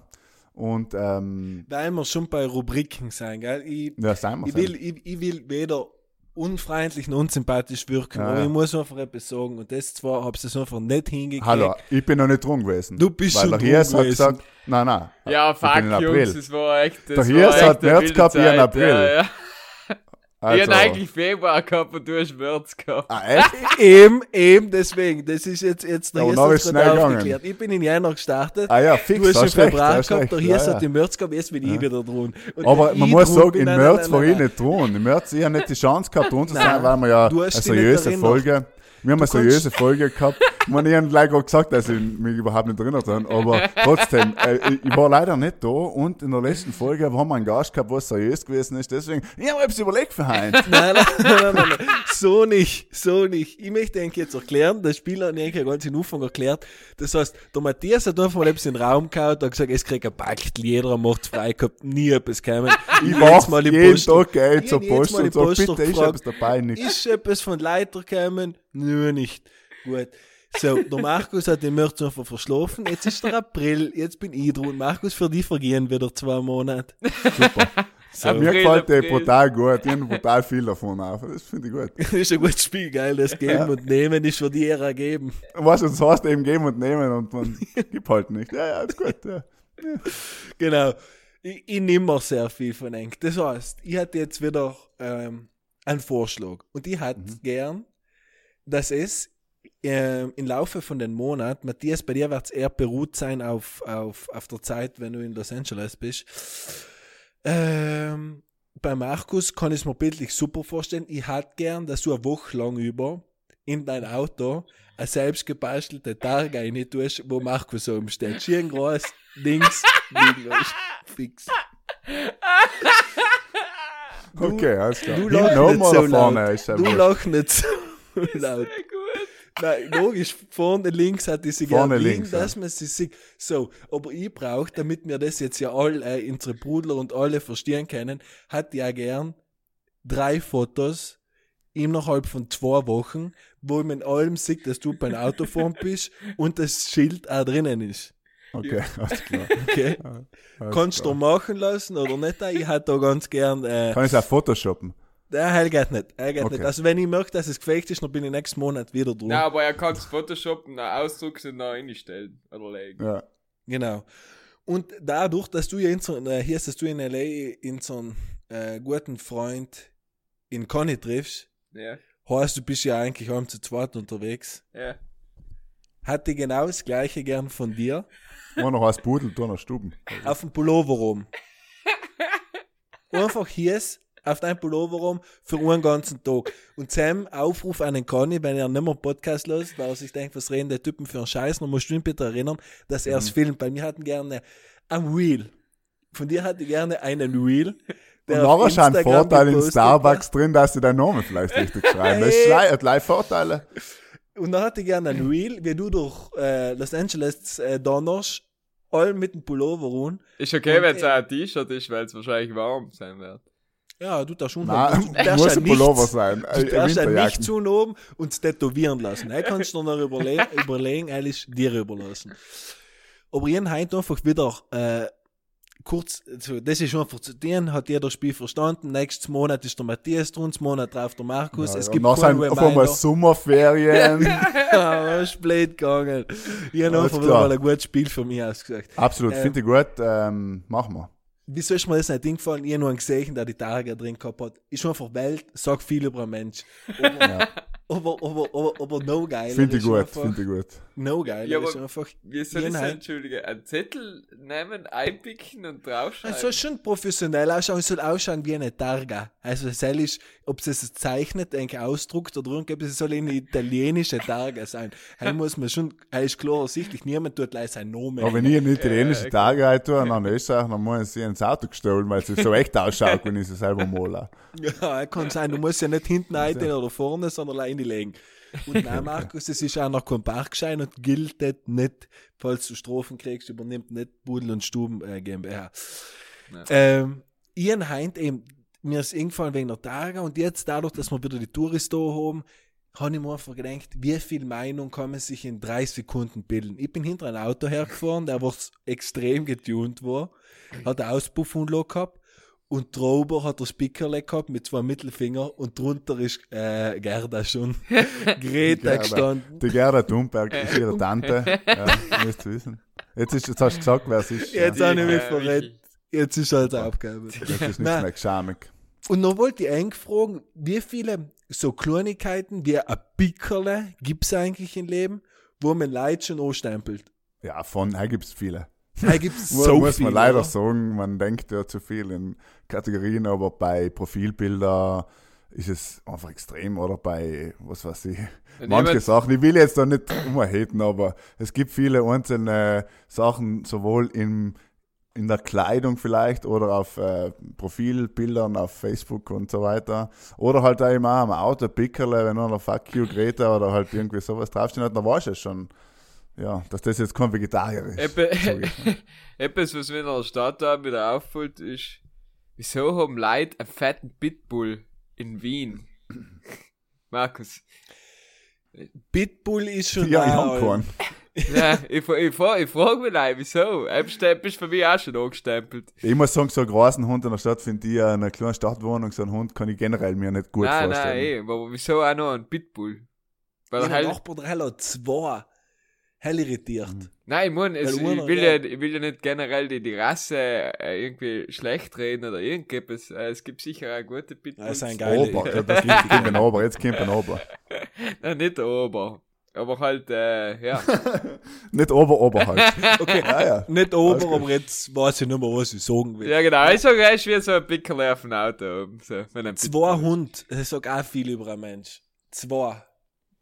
Und, ähm, Weil wir schon bei Rubriken sein, gell? Ich, ja, sagen wir ich, will, ich, ich will weder unfreundlich noch unsympathisch wirken, Ja, aber ich muss einfach etwas sagen. Und das zwar habe ich es einfach nicht hingekriegt. Hallo, ich bin noch nicht drum gewesen. Du bist Weil schon der drum Hirs hat gewesen. gesagt, nein, nein. Ja, fuck. Jungs, es war echt. Das Der war echt hat März gehabt, ich in Zeit, April. Ja, ja. Ich Also, hatte eigentlich Februar gehabt und du hast März gehabt. ah, echt? Eben, eben deswegen. Das ist jetzt, jetzt der Ja, und Hirs dann hat ist schnell aufgeklärt. Ich bin in Jänner gestartet. Ah ja, Du fix, hast im hast recht, Februar hast gehabt, recht. der ja, Hirs ja. hat im März gehabt, jetzt bin ich wieder dran. Und Aber ich man muss sagen, im März war ich nicht dran. Im März ich habe nicht die Chance gehabt, dran zu sein, weil wir ja du eine hast nicht seriöse. Folge. Wir haben eine Du seriöse Folge gehabt. Ich meine, ich habe gleich gerade gesagt, dass ich mich überhaupt nicht erinnert habe, aber trotzdem, äh, ich, ich war leider nicht da und in der letzten Folge haben wir einen Gast gehabt, was seriös gewesen ist. Deswegen, ich habe etwas überlegt für Heinz. Nein, nein, nein, nein, nein, nein. So nicht, so nicht. Ich möchte eigentlich jetzt erklären, der Spieler hat eigentlich ganz in Anfang erklärt. Das heißt, der Matthias hat einfach mal etwas in den Raum gehauen, hat gesagt, es kriegt ein Pakt, jeder macht's frei gehabt, nie etwas gekommen. Ich hab mach jetzt mal die jeden Post- Tag Ich zur Post und Post bitte, ist gefragt, etwas dabei nicht. Ist etwas von Leiter gekommen? Nö, nicht. Gut. So, der Markus hat den März einfach verschlafen. Jetzt ist der April. Jetzt bin ich dran. Markus, für dich vergehen wieder zwei Monate. Super. So. Mir April, gefällt der brutal gut. Ich habe brutal viel davon auf. Das finde ich gut. Das ist ein gutes Spiel, geil. Das Geben und Nehmen ist für die Ära geben. Was das heißt, eben geben und nehmen und man gibt halt nicht. Ja, ja, ist gut. Ja. Genau. Ich, ich nehme mir sehr viel von Eng. Das heißt, ich hätte jetzt wieder ähm, einen Vorschlag. Und ich hätte gern, dass es ähm, im Laufe von den Monaten, Matthias, bei dir wird es eher beruht sein auf, auf, auf der Zeit, wenn du in Los Angeles bist. Ähm, bei Markus kann ich es mir bildlich super vorstellen. Ich hätte gern, dass du eine Woche lang über in dein Auto eine selbst gebastelte Targa rein tust, wo Markus oben steht. Schön groß, links, liegen, weißt du, fix. Okay, alles klar. Du lachst oben nicht so vorne laut. ist ja Du lachst nicht so laut. Nein, logisch, vorne links hat die sie Vorne liegen, links, ja. dass man sie sieht. So, aber ich brauche, damit wir das jetzt ja alle, äh, unsere Brudler und alle verstehen können, hat ja gern drei Fotos innerhalb von zwei Wochen, wo man allem sieht, dass du beim Autofahren bist und das Schild auch drinnen ist. Okay, alles klar. Okay? Alles Kannst klar. du machen lassen oder nicht? Ich hätte da ganz gern, äh, Kann ich es auch photoshoppen? Nein, er geht nicht. Er geht Okay. nicht. Also wenn ich merke, dass es gefaked ist, dann bin ich nächsten Monat wieder dran. Nein, aber er kann es Photoshoppen, dann ausdrucken und dann einstellen. Oder legen. Ja. Genau. Und dadurch, dass du ja in so, äh, hier ist, dass du in L.A. in so einen äh, guten Freund in Conny triffst, Ja, heißt, du bist ja eigentlich heim zu zweit unterwegs. ja. Hatte ich genau das gleiche gern von dir. War noch als Pudel, da noch Stuben. Auf dem Pullover rum. Einfach hier ist auf dein Pullover rum für einen ganzen Tag. Und Sam, Aufruf an den Conny, wenn er nicht mehr Podcast los, weil er sich denkt, was reden die Typen für einen Scheiß, dann musst du ihn bitte erinnern, dass er es Mhm. filmt. Bei mir hatten gerne ein Reel. Von dir hatte ich gerne einen. Und der auf nachher ist ein Vorteil in Starbucks drin, dass sie deinen Namen vielleicht richtig schreiben. Das ist hat gleich Vorteile. Und dann hatte ich gerne ein Reel, wie du durch äh, Los Angeles äh, donnerst, all mit dem Pullover rum. Ist okay, Und, wenn es äh, ein T-Shirt ist, weil es wahrscheinlich warm sein wird. Ja, du darfst schon. Nein, du darfst muss ja ein Pullover nichts- sein. Du Äh, darfst ja Winterjacken. nicht zu oben und es tätowieren lassen. Er kannst du noch überle überlegen, alles dir überlassen. Aber habe heute einfach wieder äh, kurz, also das ist einfach zu denen, hat jeder Spiel verstanden. Nächstes Monat ist der Matthias das Monat drauf der Markus. Ja, es gibt keinen sein, auf einmal. Sommerferien. ja, ist blöd gegangen. Ich habe einfach wieder mal ein gutes Spiel für mich ausgesagt. Absolut, Ähm, finde ich gut. Ähm, machen wir. Wieso ist mir das nicht eingefallen? Ich habe nur einen gesehen, der die Tage drin gehabt hat. Ist einfach Welt, sagt viel über einen Mensch. Aber, aber, aber, aber, aber no geil. Finde ich gut, finde ich gut. No geil. Ja, aber ist einfach. Wie soll ich entschuldigen? Einen Zettel nehmen, einpicken und draufschreiben? Es soll schon professionell ausschauen, es soll ausschauen wie eine Targa. Also es soll ist, ob es es zeichnet, denke ausdruckt oder irgendetwas, es soll eine italienische Targa sein. Hier muss man schon, er ist klar ersichtlich, niemand tut gleich sein Name. Aber wenn ich einen italienischen okay. Tag rein tue und nach Österreich, dann muss ich sie ins Auto gestohlen, weil es so echt ausschaut, wenn ich sie selber male. Ja, kann sein, du musst ja nicht hinten rein oder vorne, sondern alleine legen. Und nein, Markus, es ist auch noch kein Parkschein und gilt nicht, falls du Strophen kriegst, übernimmt nicht Budel und Stuben äh, GmbH. Ja. Ähm, Ian Heint eben, mir ist eingefallen wegen der Tage und jetzt dadurch, dass wir wieder die Touristen haben, habe ich mir einfach gedacht, wie viel Meinung kann man sich in drei Sekunden bilden? Ich bin hinter ein Auto hergefahren, der war extrem getunt war, hat eine Auspuffunlage gehabt und drüber hat er Spickerle gehabt mit zwei Mittelfinger und drunter ist äh, Gerda schon. Greta Gerda. gestanden. Die Gerda Thunberg ist ihre Tante. Ja, müsst ihr wissen. Jetzt, ist, jetzt hast du gesagt, wer es ist. Jetzt ja. habe ich mich verrät. Jetzt ist halt Aufgabe. Jetzt ist nichts Nein. mehr geschamig. Und noch wollte ich eigentlich fragen, wie viele so Kleinigkeiten wie ein Pickerle gibt es eigentlich im Leben, wo man Leute schon anstempelt? Ja, von, da gibt es viele. Da gibt es Mu- so muss viele. man leider oder? sagen, man denkt ja zu viel in Kategorien, aber bei Profilbilder ist es einfach extrem oder bei, was weiß ich, Wenn manche Sachen. Ich will jetzt da nicht umhaten, aber es gibt viele einzelne Sachen, sowohl im, in der Kleidung vielleicht oder auf äh, Profilbildern auf Facebook und so weiter. Oder halt auch immer am Auto, Pickerle, wenn einer Fuck you Greta oder halt irgendwie sowas draufstehen hat, dann weiß ich schon, ja, dass das jetzt kein Vegetarier ist. Ich mal. Etwas, was mir in der Stadt da wieder auffällt, ist, wieso haben Leute einen fetten Pitbull in Wien? Markus. Pitbull ist schon Ja, ich hab keinen. Ja, ich, ich, fra- ich frage mich like, wieso? Du bist für mich auch schon angestempelt. Ich muss sagen, so einen großen Hund in der Stadt finde ich, in einer kleinen Stadtwohnung, so einen Hund kann ich generell mir nicht gut nein, vorstellen. nein, eh, aber wieso auch noch ein Pitbull? Weil er halt, Nachbar der hat zwei. Hell irritiert. Mhm. nein, ich, mein, es, ich, will ja. ich will ja nicht generell die, die Rasse äh, irgendwie schlecht reden oder irgendetwas. Äh, es gibt sicher auch gute Pitbulls. Das ist ein geiler. Ober, ja, das kommt ein Ober, jetzt kommt ein Ober. Nein, nicht Ober. Aber halt, äh, ja. Nicht Ober, Ober halt. Okay, Ja, ja. nicht ober, aber jetzt weiß ich nicht mehr, was ich sagen will. ja, genau. Ich sage, er ist wie so ein Pickerle auf dem Auto oben. So, Zwei Hund, das sagt auch viel über einen Mensch. Zwei.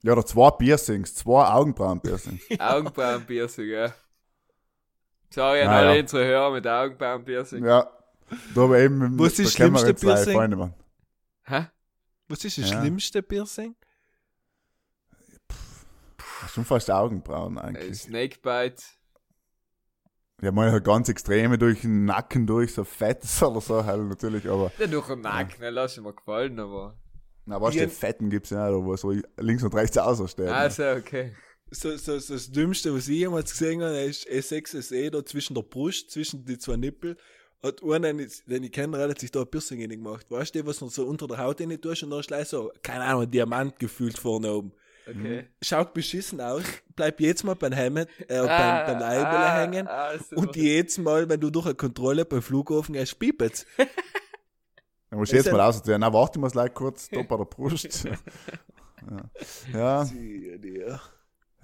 Ja, oder zwei Piercings, zwei Augenbrauen-Piercings. Augenbrauenpiercing, ja. Sorry an Naja. alle unsere Hörer mit Augenbrauenpiercing. Ja. Da aber eben, Was ist da das schlimmste Piercing? Freunde, Mann. Hä? Was ist das Ja. schlimmste Piercing? Schon fast Augenbrauen Äh, eigentlich. Snakebite. Ja, meine halt ganz extreme durch den Nacken durch, so fettes oder so halt natürlich, aber, Ja, durch den Nacken, ne, lass ich mir gefallen, aber. Na, was die Ian- Fetten gibt's ja nicht, wo so links und rechts außerstehen. Also, okay. So, so, so das Dümmste, was ich jemals gesehen habe, ist S6 SE da zwischen der Brust, zwischen die zwei Nippel. Hat einer, den ich, den ich kenne, hat sich da ein Piercing gemacht. Weißt du, was noch so unter der Haut rein tust und dann ist gleich so, keine Ahnung, ein Diamant gefühlt vorne oben. Okay. Schaut beschissen aus, bleib jetzt mal beim Hemd, äh, Ah, beim, beim ah, hängen. ah. Und jedes Mal, wenn du durch eine Kontrolle beim Flughafen gehst, piept's. Dann musst du jetzt mal aussehen. Na, warte mal gleich kurz, da bei der Brust. ja. ja.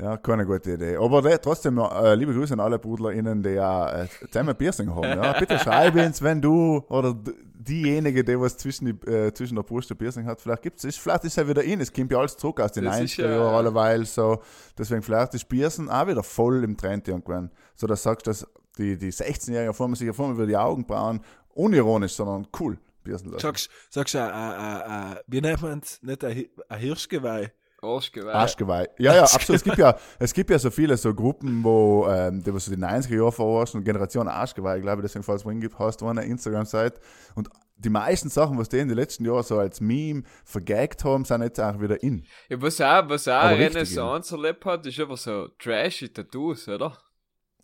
Ja, keine gute Idee. Aber de, trotzdem, äh, liebe Grüße an alle BrudlerInnen, die ja äh, zusammen Piercing haben. Ja? Bitte schreib uns, wenn du oder diejenige, die was zwischen, die, äh, zwischen der Brust ein Piercing hat, vielleicht gibt's es. Vielleicht ist er wieder in. Es kommt ja alles zurück aus den Das 90er ist ja- Jahren alleweil. So. Deswegen vielleicht ist Piercing auch wieder voll im Trend irgendwann. So, dass du sagst, dass die, die 16-Jährigen formen sich ja vor über die Augenbrauen unironisch, sondern cool piercen lassen. Sagst, sagst du, äh, äh, äh, wie nennt man's? Nicht ein, Hi- ein Hirschgeweih. Arschgeweih. Arschgeweih. Ja, ja, absolut. Es gibt ja, es gibt ja so viele so Gruppen, wo, ähm, die was so die 90er Jahre verarschen und Generation Arschgeweih, ich glaube, deswegen falls du gibt, hast du eine Instagram-Seite. Und die meisten Sachen, was die in den letzten Jahren so als Meme vergagt haben, sind jetzt auch wieder in. Ja, was auch, was auch Aber Renaissance erlebt hat, ist einfach so trashy Tattoos, oder?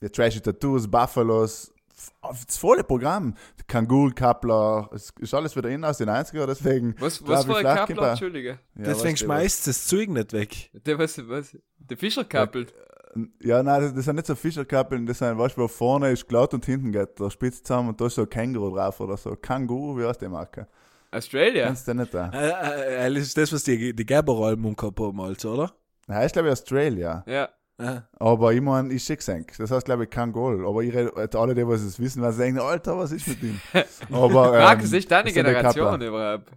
Die Trashy Tattoos, Buffalos, das volle Programm. Kangul, Kappler, es ist alles wieder in aus den 90er, deswegen. Was, was für ein Kappler, er- Entschuldige? Ja, Deswegen schmeißt das Zeug nicht weg. Der, was, was? Der Fischerkappel. Ja, nein, das, das sind nicht so Fischerkappeln, das sind, weißt du, wo vorne ist glatt und hinten geht der Spitz zusammen und da ist so ein Känguru drauf oder so. Känguru, wie heißt die Marke? Australia? Kennst du nicht da? Äh, äh, das ist das, was die, die Gerber-Alben gehabt haben, also, oder? Nein, ist glaube ich Australia. Ja. Ja. Aber ich meine, ich schicke es Das heißt, glaube ich, kein Goal. Aber ich rede, jetzt alle, die was es wissen, werden sagen, Alter, was ist mit ihm? Aber, ähm, Markus, ist deine Generation überhaupt?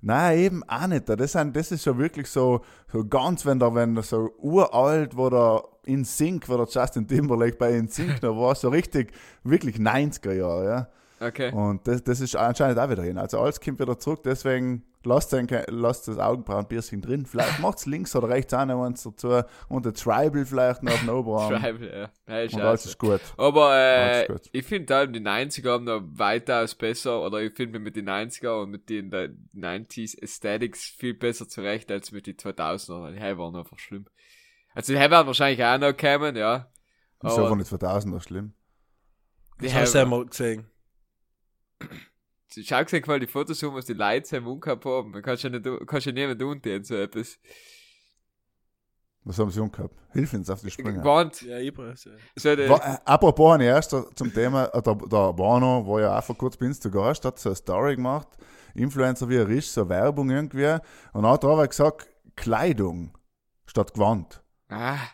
Nein, eben auch nicht. Das, sind, das ist schon wirklich so, so ganz, wenn da, wenn da so uralt, wo der in Sync, wo der Justin Timberlake bei in Sync noch war, so richtig, wirklich 90er Jahre, ja. Okay. Und das, das ist anscheinend auch wieder hin. Also alles kommt wieder zurück, deswegen lasst, den, lasst das Augenbrauenpiercing drin. Vielleicht macht's links oder rechts auch noch eins dazu und der Tribal vielleicht noch auf den Oberarm. Tribal, ja. ja ist Und alles ist gut. Aber äh, gut. ich finde halt, die 90er haben noch weitaus besser, oder ich finde mit den 90er und mit den der 90s Aesthetics viel besser zurecht als mit den 2000er, weil die waren einfach schlimm. Also die werden wahrscheinlich auch noch kommen, ja. Ist aber nicht 2000er schlimm. die Das hast du haben, einmal gesehen. Schau gesehen, weil die Fotos haben, was die Leute im Umgehabt haben. Man kannst ja nicht, kannst ja niemand unten so etwas. Was haben sie umgehabt? Hilf uns auf die Sprünge. Gewandt. Ja, ich weiß ja. So äh, apropos ein erster zum Thema, äh, der, der Bono, wo ja auch vor kurzem bei uns zu Gast hat, so eine Story gemacht, Influencer wie er ist, so Werbung irgendwie, und dann hat er aber gesagt, Kleidung statt Gewand. ah, Was,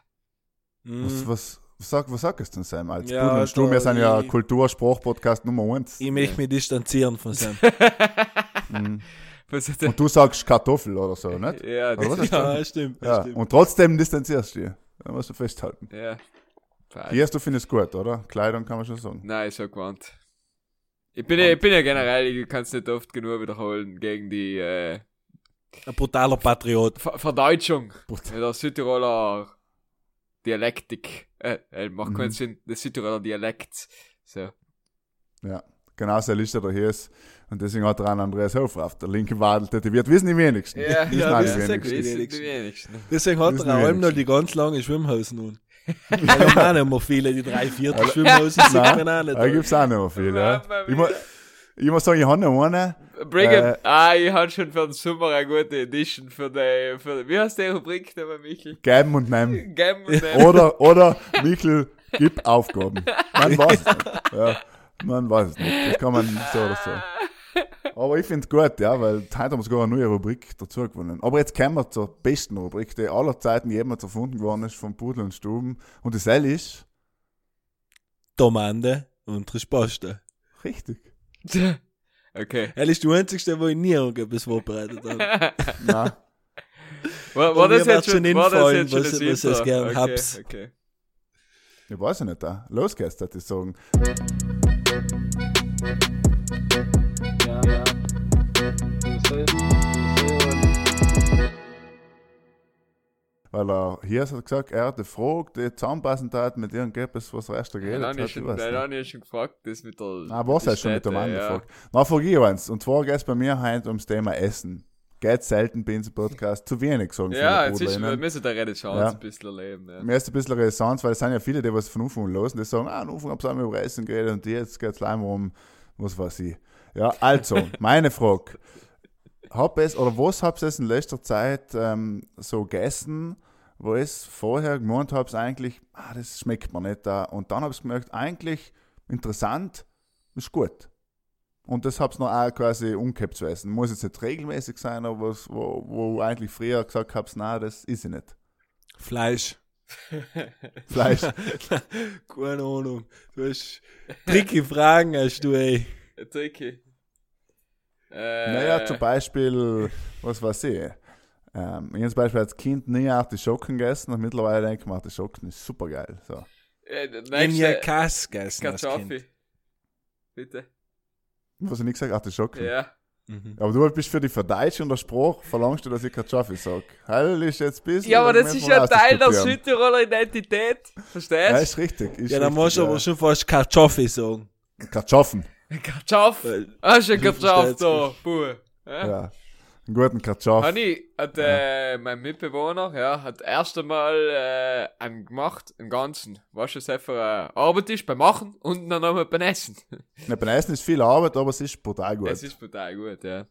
Mhm. was, was, sag, was sagst du denn, Sam? Als Ja, und Stuhl, wir sind ja Kultur-Sprach-Podcast Nummer eins. Ich möchte mich distanzieren von Sam. Mhm. Und du sagst Kartoffel oder so, nicht? Ja, Oder was das, ja, stimmt. Ja, stimmt. und trotzdem distanzierst du dich. Da musst du festhalten. ja. Hier hast du findest gut, oder? Kleidung kann man schon sagen. Nein, ist ja gewandt. Ich bin, ja, ich bin ja generell, ich kann es nicht oft genug wiederholen, gegen die äh, Ein brutaler Patriot. Ver Verdeutschung Gut. der Südtiroler Dialektik. Äh, äh macht Mhm. keinen Sinn, der Südtiroler Dialekt. So. Ja, genau so Liste da hier ist. Und deswegen hat er einen Andreas Hofer auf der linken Wadel tätowiert. Wissen die wenigsten. Ja, Wissen ja, auch wissen die wenigsten. Wissen die wenigsten. Deswegen hat er die auch noch die ganz lange Schwimmhosen nun. Da haben auch nicht mehr viele, die drei Viertel Schwimmhosen sieht man auch nicht. Da gibt es auch nicht mehr viel. Ja. Ich, mu ich muss sagen, ich habe noch eine. Brigham, Äh, ah, ich hatte schon für den Sommer eine gute Edition für die, für, wie heißt die Rubrik nochmal, Michel? Geben und nehmen. Gem und Nehmen. Oder, oder, Mikkel, gib Aufgaben. Man weiß es nicht. Ja, man weiß es nicht. Das kann man so oder so. Aber ich finde es gut, ja, weil heute haben wir sogar eine neue Rubrik dazu gewonnen. Aber jetzt kommen wir zur besten Rubrik, die aller Zeiten jemals erfunden worden ist von Pudel und Stuben. Und das L ist Domande und Risposte. richtig. Okay. Er ist der einzige, wo ich nie irgendetwas vorbereitet habe. Nein. War, war das jetzt schon, war das jetzt schon was- das was Intro? ich gern okay, hab's. Okay. Ich weiß ja nicht, da. Los geht's, würde ich sagen. Weil er hier hat er gesagt, er hat eine Frage, die zusammenpassen hat mit irgendetwas, was Rest Ja, geredet dann hat. Ich schon, weiß dann nicht. habe ich schon gefragt, das mit der. Ah, was hast du schon mit dem anderen ja. gefragt? Na, frage ich eins. Und zwar geht es bei mir heute ums Thema Essen. Geht selten bei uns im Podcast zu wenig, sagen Ja, jetzt ist, wir müssen da Renaissance Ja. ein bisschen erleben. Ja. Mir ist ein bisschen Renaissance, weil es sind ja viele, die was von Anfang an losen, die sagen, ah, am Anfang sie einmal über Essen geredet und jetzt geht es einmal um, was weiß ich. Ja, also, meine Frage. Hab es, oder was habt ihr in letzter Zeit ähm, so gegessen, wo ich vorher gemeint habe, eigentlich, ah, das schmeckt mir nicht da. Und dann habe ich gemerkt, eigentlich interessant, ist gut. Und das habe ich noch auch quasi umgekehrt zu essen. Muss jetzt nicht regelmäßig sein, aber was, wo, wo eigentlich früher gesagt habe, nein, das ist ich nicht. Fleisch. Fleisch. Keine Ahnung. Du hast tricky Fragen, hast du, ey. Tricky. Äh, Naja, zum Beispiel, was weiß ich. Ähm, ich habe zum Beispiel als Kind nie Artischocken gegessen und mittlerweile denke ich mir, Artischocken ist super geil. So. äh, Ich hab nie nächste Kass gegessen als Kartoffeln. Kind. Bitte. Was ich nicht gesagt, Artischocken. Ja. Mhm. Aber du bist für die Verdeutschung der Spruch, verlangst du, dass ich Kartoffel sage. Heil ist jetzt ein bisschen. Ja, aber das ist ja Teil der. Südtiroler Identität. Ja, Verstehst ist richtig. Ist Ja, dann musst du richtig, aber schon fast Kartoffel sagen. ja. Kartoffeln. du? Kartoffel. Hast du Du Kartoffel verstehst da? Buh. Ja. Ja. Einen guten Kartoffel. Hanni, hat äh, mein Mitbewohner, ja, hat erst einmal äh, einen gemacht, einen ganzen. Weißt du, was einfach äh, Arbeit ist beim Machen und dann nochmal beim Essen. Ja, beim Essen ist viel Arbeit, aber es ist brutal gut. Es ist total gut, ja.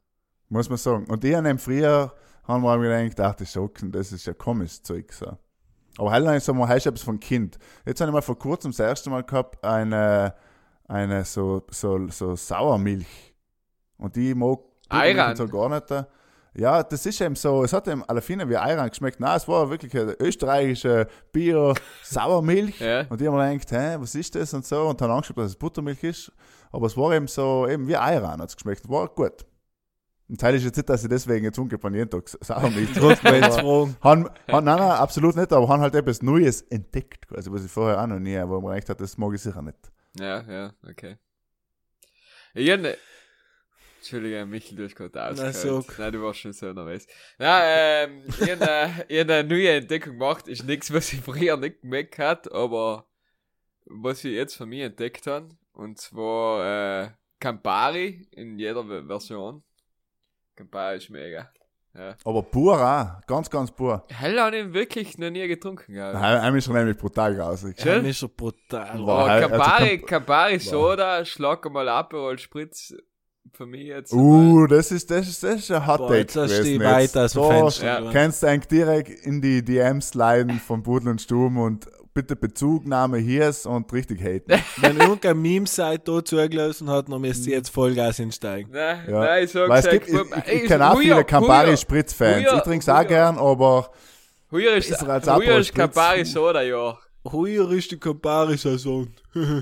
muss man sagen. Und ich habe früher haben wir gedacht, Artischocken, das ist ja komisches Zeug. So. Aber heil ist mal heißt etwas von Kind. Jetzt habe ich mal vor kurzem das erste Mal gehabt, eine, eine so, so, so Sauermilch. Und die mag Ayran. so gar nicht. Ja, das ist eben so, es hat eben alle Fine wie Ayran geschmeckt. Nein, es war wirklich eine österreichische Bio-Sauermilch. Ja. Und die haben mir gedacht, hä, was ist das und so. Und dann angeschaut, dass es Buttermilch ist. Aber es war eben so, eben wie Ayran hat es geschmeckt. War gut. Und Teil ist jetzt nicht, dass ich deswegen jetzt ungefähr jeden Tag Sauermilch han, nein, nein, absolut nicht, aber han halt etwas Neues entdeckt, quasi, was ich vorher auch noch nie, wo man gedacht hat, das mag ich sicher nicht. Ja, ja, okay. Ich hab Entschuldige, Michel, du hast gerade ausgehört. Nein, du warst schon so nervös. Nein, ähm, ich hab ne, ich hab eine neue Entdeckung gemacht. Ist nichts, was ich früher nicht gemerkt hat, aber was ich jetzt für mich entdeckt habe. Und zwar, äh, Campari in jeder Ve- Version. Campari ist mega. Ja. Aber pur auch, ganz, ganz pur. Hell habe ich wirklich noch nie getrunken, ja. Heim ist er nämlich brutal raus. Schön. Dann ist er brutal. Boah. Aber also Campari, Camp- Campari Soda, schlag mal Aperol Spritz für mich jetzt. Uh, das ist, das ist, das ist ein Hot Boah, Take jetzt hast du gewesen. dich weiter aus dem Fenster. Ja. Kannst du eigentlich direkt in die DMs sliden von Pudel und Sturm und bitte Bezugnahme hier ist und richtig haten. Wenn irgendein Meme-Seite da zugelassen hat, dann müsst ihr jetzt Vollgas hinsteigen. Nein, Ja. nein, ich sag Weil es gesagt, gibt, ich, ich, ich kenne auch viele Campari-Spritz-Fans. Ich trinke es auch gern, aber Huier ist, als Huier ist. Campari Soda, ja. Heuer ist die Campari-Saison.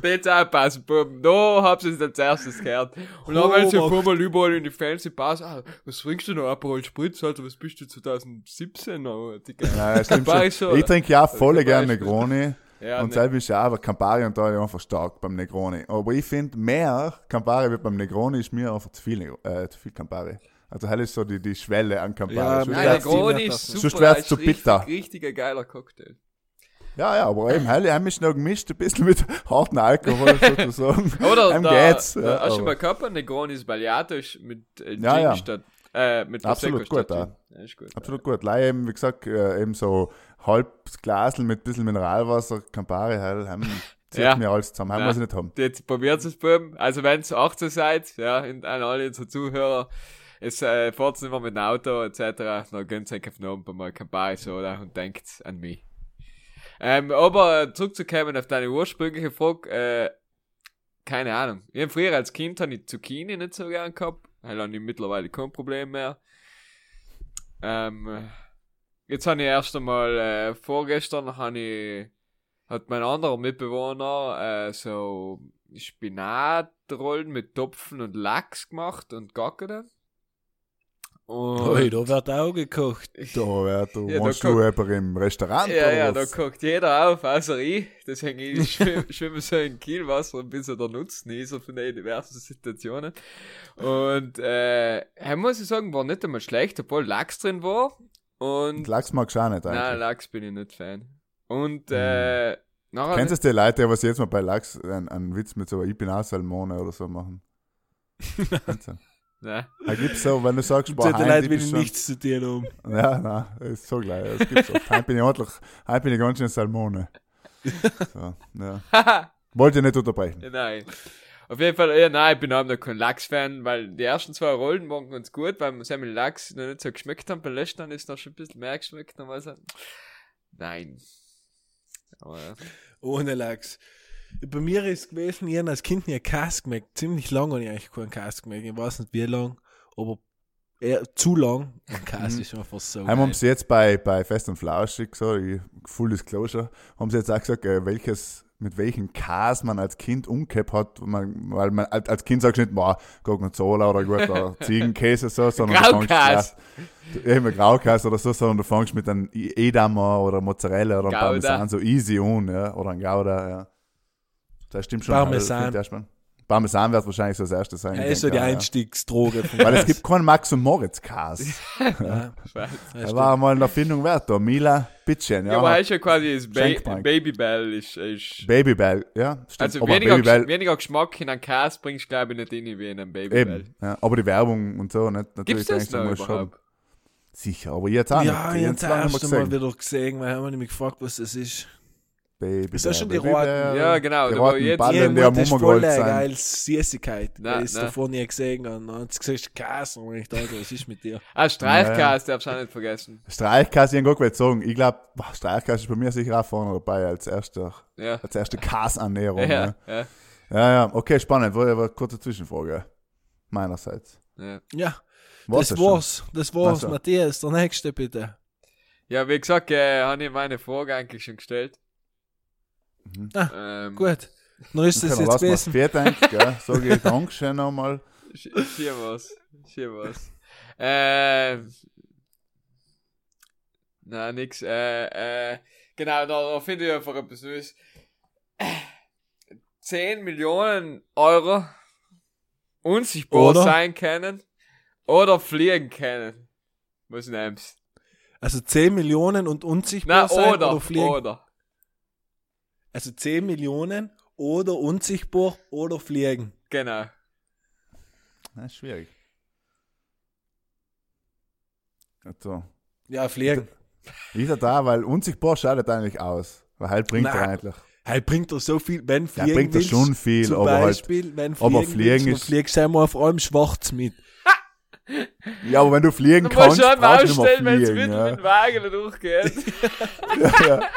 Jetzt aufpassen, Buben. Da hab's jetzt als erstes gehört. Und dann, Oh, wenn sie Mann. vor mal überall in die Fancy Bars, ah, was trinkst du noch? Aperol Spritz, Alter, was bist du 2017 noch? Digga? Nein, stimmt schon. Ich trinke ja voll gerne. Negroni. Ja, und ne. selbst ist ja aber Campari und da ist einfach stark beim Negroni. Aber ich finde mehr Campari wie beim Negroni ist mir einfach zu viel, äh, zu viel Campari. Also hell ist so die, die Schwelle an Campari. Ja, Sonst nein, wär's- Negroni ist sonst super, wär's das ist zu bitter. Richtig, richtiger geiler Cocktail. Ja, ja, aber eben haben mich noch gemischt, ein bisschen mit harten Alkohol sozusagen. Oder da, geht's. da Ja, hast du mal Negroni ist Baliato ist mit äh, Gin Ja, ja. statt, äh, mit Absolut Prosecco gut, statt ja. Ja, ist gut. Absolut gut. Leider eben, wie gesagt, äh, eben so halbes Glasel mit ein bisschen Mineralwasser, Campari, hell, haben, zieht Ja. mir alles zusammen. Haben Ja. wir sie nicht haben. Jetzt probiert es, Buben. Also, wenn ihr 18 seid, ja, und an alle unsere Zuhörer, es äh, fahrt nicht mehr mit dem Auto, etc., dann gönnt euch auf den Abend mal Campari Soda und denkt an mich. Ähm, aber äh, zurückzukommen auf deine ursprüngliche Frage, äh, keine Ahnung. Ich hab früher als Kind habe ich Zucchini nicht so gern gehabt. Habe ich mittlerweile kein Problem mehr. Ähm, jetzt habe ich erst einmal, äh, vorgestern habe ich, hat mein anderer Mitbewohner, äh, so Spinatrollen mit Topfen und Lachs gemacht und gackert. Und Ui, da wird auch gekocht. Da wird du, Ja, guck- du aber im Restaurant ja, ja, da guckt jeder auf, außer ich. Deswegen ich schwimme, schwimme so in Kielwasser und bin so der Nutznießer von den diversen Situationen. Und äh, muss ich sagen, war nicht einmal schlecht, obwohl Lachs drin war. Und Lachs magst du auch nicht nein, eigentlich. Lachs bin ich nicht Fan. Und äh, nachher Kennst du die Leute, die was jetzt mal bei Lachs einen, einen Witz mit so Ich bin auch Salmone oder so machen? Nein. Da gibt's so, wenn du sagst, Zu boah, Leuten ich will bin ich nichts zu dir um. Ja, nein, ist so gleich. Das gibt's oft. Heute bin ich ordentlich, heute bin ich ganz schön Salmone. So, ja. Wollte ich nicht unterbrechen. Ja, nein. Auf jeden Fall, ja, nein, ich bin auch noch kein Lachs-Fan, weil die ersten zwei Rollen waren ganz gut, weil wir mit Lachs noch nicht so geschmeckt haben. Beim letzten ist noch schon ein bisschen mehr geschmeckt. Nein. Aber, ja. Ohne Lachs. Bei mir ist gewesen, ich habe als Kind nie Käse gemerkt. Ziemlich lange habe ich eigentlich keinen Käse gemerkt. Ich weiß nicht wie lang, aber eher zu lang. Und Käse ist einfach so. Einmal haben sie jetzt bei, bei Fest und Flauschig gesagt, Full Disclosure, haben sie jetzt auch gesagt, äh, welches, mit welchem Käse man als Kind umgehabt hat, man, weil man als Kind sagst du nicht, boah, Gorgonzola oder guter Ziegenkäse so, sondern du fängst ja, Graukäse oder so, sondern du fängst mit einem Edammer oder Mozzarella oder. Parmesan so easy an, ja, oder ein Gouda, ja. Das stimmt schon. Parmesan. Erstmal- Parmesan wird wahrscheinlich so das erste sein. Er ich ist so die ja. Einstiegsdroge Weil es gibt keinen Max und Moritz Käse. Ja. Er war mal eine Erfindung wert, da. Mila, bitteschön, Ja, ja. aber er ist ja quasi das ba Schenkbank. Babybell ist, ist Babybell, ja, stimmt. also aber weniger, Babybell, weniger Geschmack in einen Käse bringst du glaube ich nicht rein wie in einen Babybell. eben, ja, aber die Werbung und so, nicht, natürlich Gibt's das noch musst schon- überhaupt? Sicher, aber jetzt auch ja Jetzt das erste mehr Mal gesehen. wieder gesehen, weil haben wir nämlich gefragt, was das ist. Baby. Ist das schon die roten? Ja, genau, Die roten jetzt- Ballen, die am das ist voll Umgerollt eine sind. geile Süßigkeit. Nein, ich es nein. davor nie gesehen habe. Dann hat sie gesagt, Käse. Und ich dachte, was ist mit dir? Ah, Streichkäse, darfst du auch nicht vergessen. Streichkäse, ich habe sagen. Ich glaube, Streichkäse ist bei mir sicher auch vorne dabei als erster, Ja. als erste Käseannäherung. Ja, Ja. ja, ja, ja, okay, spannend. War aber kurze Zwischenfrage. Meinerseits. ja. Ja, das schon? war's. Das war's. Ach so. Matthias, der nächste bitte. Ja, wie gesagt, äh, habe ich meine Frage eigentlich schon gestellt. Mhm. Ähm, Gut. Dann ist das Okay, jetzt gewesen. vier denken, gell? Sage ich Dankeschön nochmal. sch- Schier was. Schier was. Ähm. Na, nix. Äh, äh, genau, da, da finde ich einfach etwas Neues. 10 Millionen Euro unsichtbar Oder? sein können oder fliegen können. Was nimmst Also 10 Millionen und unsichtbar Na, sein oder, oder fliegen. oder. Also 10 Millionen oder unsichtbar oder fliegen. Genau. Das ist schwierig. Also, Ja, fliegen. ist er da, weil unsichtbar schaut er eigentlich aus. Weil halt bringt er Nein. eigentlich. Halt bringt er so viel, wenn Ja, fliegen bringt er schon viel, zum aber halt. Beispiel, wenn aber fliegen, fliegen willst, ist- fliegst du einmal auf allem schwarz mit. Ja, aber wenn du fliegen Du musst kannst, schon brauchst du nicht ausstellen, mehr wenn es fliegen. mit, Ja. mit Wagen durchgeht. ja.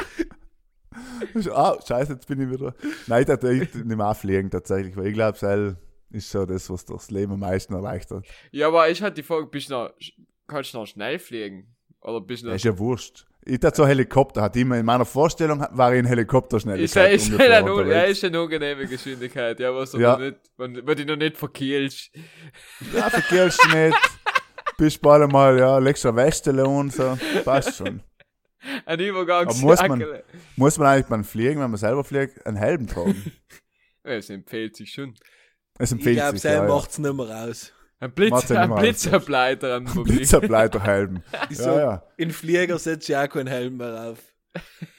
Ah, scheiße, jetzt bin ich wieder. Nein, ich dachte, ich nehme auch fliegen tatsächlich, weil ich glaube, Seil ist schon das, was das Leben am meisten erleichtert. ja, aber ich hatte die Frage, bist du noch, kannst du noch schnell fliegen? Oder bist du noch... ist ja wurscht. Ich dachte so Helikopter, hat immer in meiner Vorstellung war ich in Helikopterschnelligkeit. Ist, ist, eine, un- ja, ist eine unangenehme Geschwindigkeit, ja, was du Ja. noch nicht, wenn, wenn du noch nicht verkehlst. Ja, verkehrst du nicht. Bist bald einmal, ja, legst eine Weste und so. Passt schon. Ein Übergang Aber muss man- Muss man eigentlich beim Fliegen, wenn man selber fliegt, einen Helm tragen? Es empfiehlt sich schon. Es Ich empfiehlt glaube, sich, sein ja, ja. macht's nicht mehr aus. Ein Blitz, ein Blitzableiter am Mobil. Blitzerbleiterhelm. Ich Ja, ja. In Flieger setzt ja auch keinen Helm mehr auf.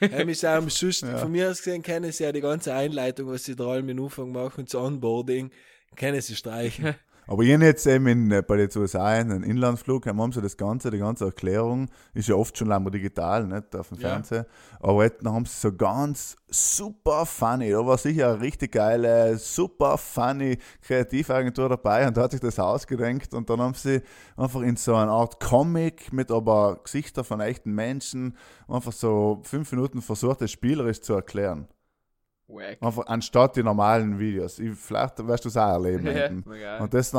Heim ist auch am Schuss, Ja. von mir aus gesehen kennen sie ja die ganze Einleitung, was sie da allem im Anfang machen, das Onboarding, können sie streichen. Aber ich hab jetzt eben in, äh, bei den USA einen Inlandsflug, haben sie das Ganze, die ganze Erklärung, ist ja oft schon lange digital, nicht auf dem Ja. Fernsehen. Aber jetzt haben sie so ganz super funny, da war sicher eine richtig geile, super funny Kreativagentur dabei und da hat sich das ausgedenkt und dann haben sie einfach in so eine Art Comic mit aber Gesichter von echten Menschen einfach so fünf Minuten versucht, das spielerisch zu erklären. Wack. Einfach anstatt die normalen Videos. Ich, vielleicht wirst du es auch erleben. Ja. Und das ist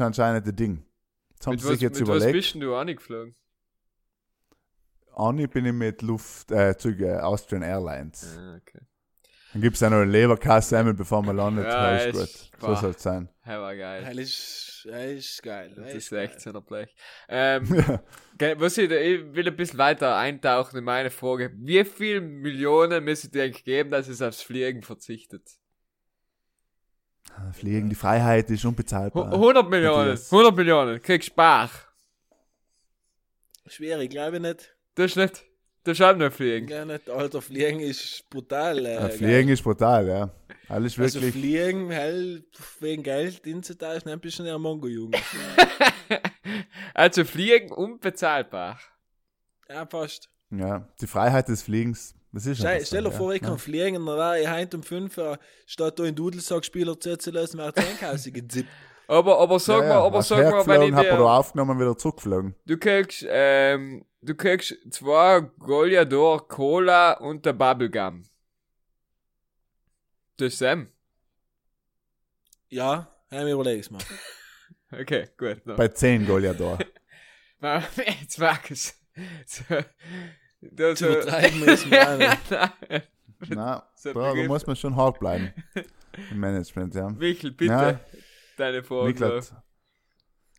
anscheinend das Ding. Jetzt haben Mit sie was, sich jetzt mit was überlegt. bist denn du angeflogen? Ani bin ich mit Luft, äh, Züge Austrian Airlines. Ah, okay. Dann gibt es ja noch eine Leberkassemmel, bevor man landet. Ja, Ja, ist gut. So soll es sein. Hey, war geil. Das ist, das ist geil. Das Das ist geil. 16er Blech. Ähm, ge- was ich, ich will ein bisschen weiter eintauchen in meine Frage. Wie viel Millionen müsste dir eigentlich geben, dass es aufs Fliegen verzichtet? Fliegen, die Freiheit ist unbezahlbar. 100 Millionen. Matthias. 100 Millionen. Kriegst Bach. Schwierig, glaube ich nicht. Das ist nicht, das ist auch nicht fliegen. Ja, nicht. Alter, Fliegen ist brutal. Äh, Ja, geil. Fliegen ist brutal, ja. Alles Also wirklich. Fliegen, hell, wegen Geld hinzutauschen, ein bisschen ein Mongo-Jugend. Also fliegen unbezahlbar. ja, fast. ja, die Freiheit des Fliegens. Das ist so, stell dir vor, ich kann ja. fliegen, dann wäre ich heute um 5 Uhr, statt da in Dudelsack-Spieler zu lassen, wäre ich Einkaufen gezippt. Aber, aber sag ja, mal, ja. aber sag mal, wenn ich dir, aufgenommen, wieder zurückgeflogen. du kriegst, ähm, du kriegst zwei Goliador Cola und der Bubblegum. Das ist Sam. Ja, heim überleg es mal. Okay, gut. No. Bei 10 Goliador. Jetzt mag es. So, da, Zu übertreiben müssen wir. Na, So da, muss man schon hart bleiben. Im Management, ja. Michel, bitte. Ja. Deine Frage. Miklat,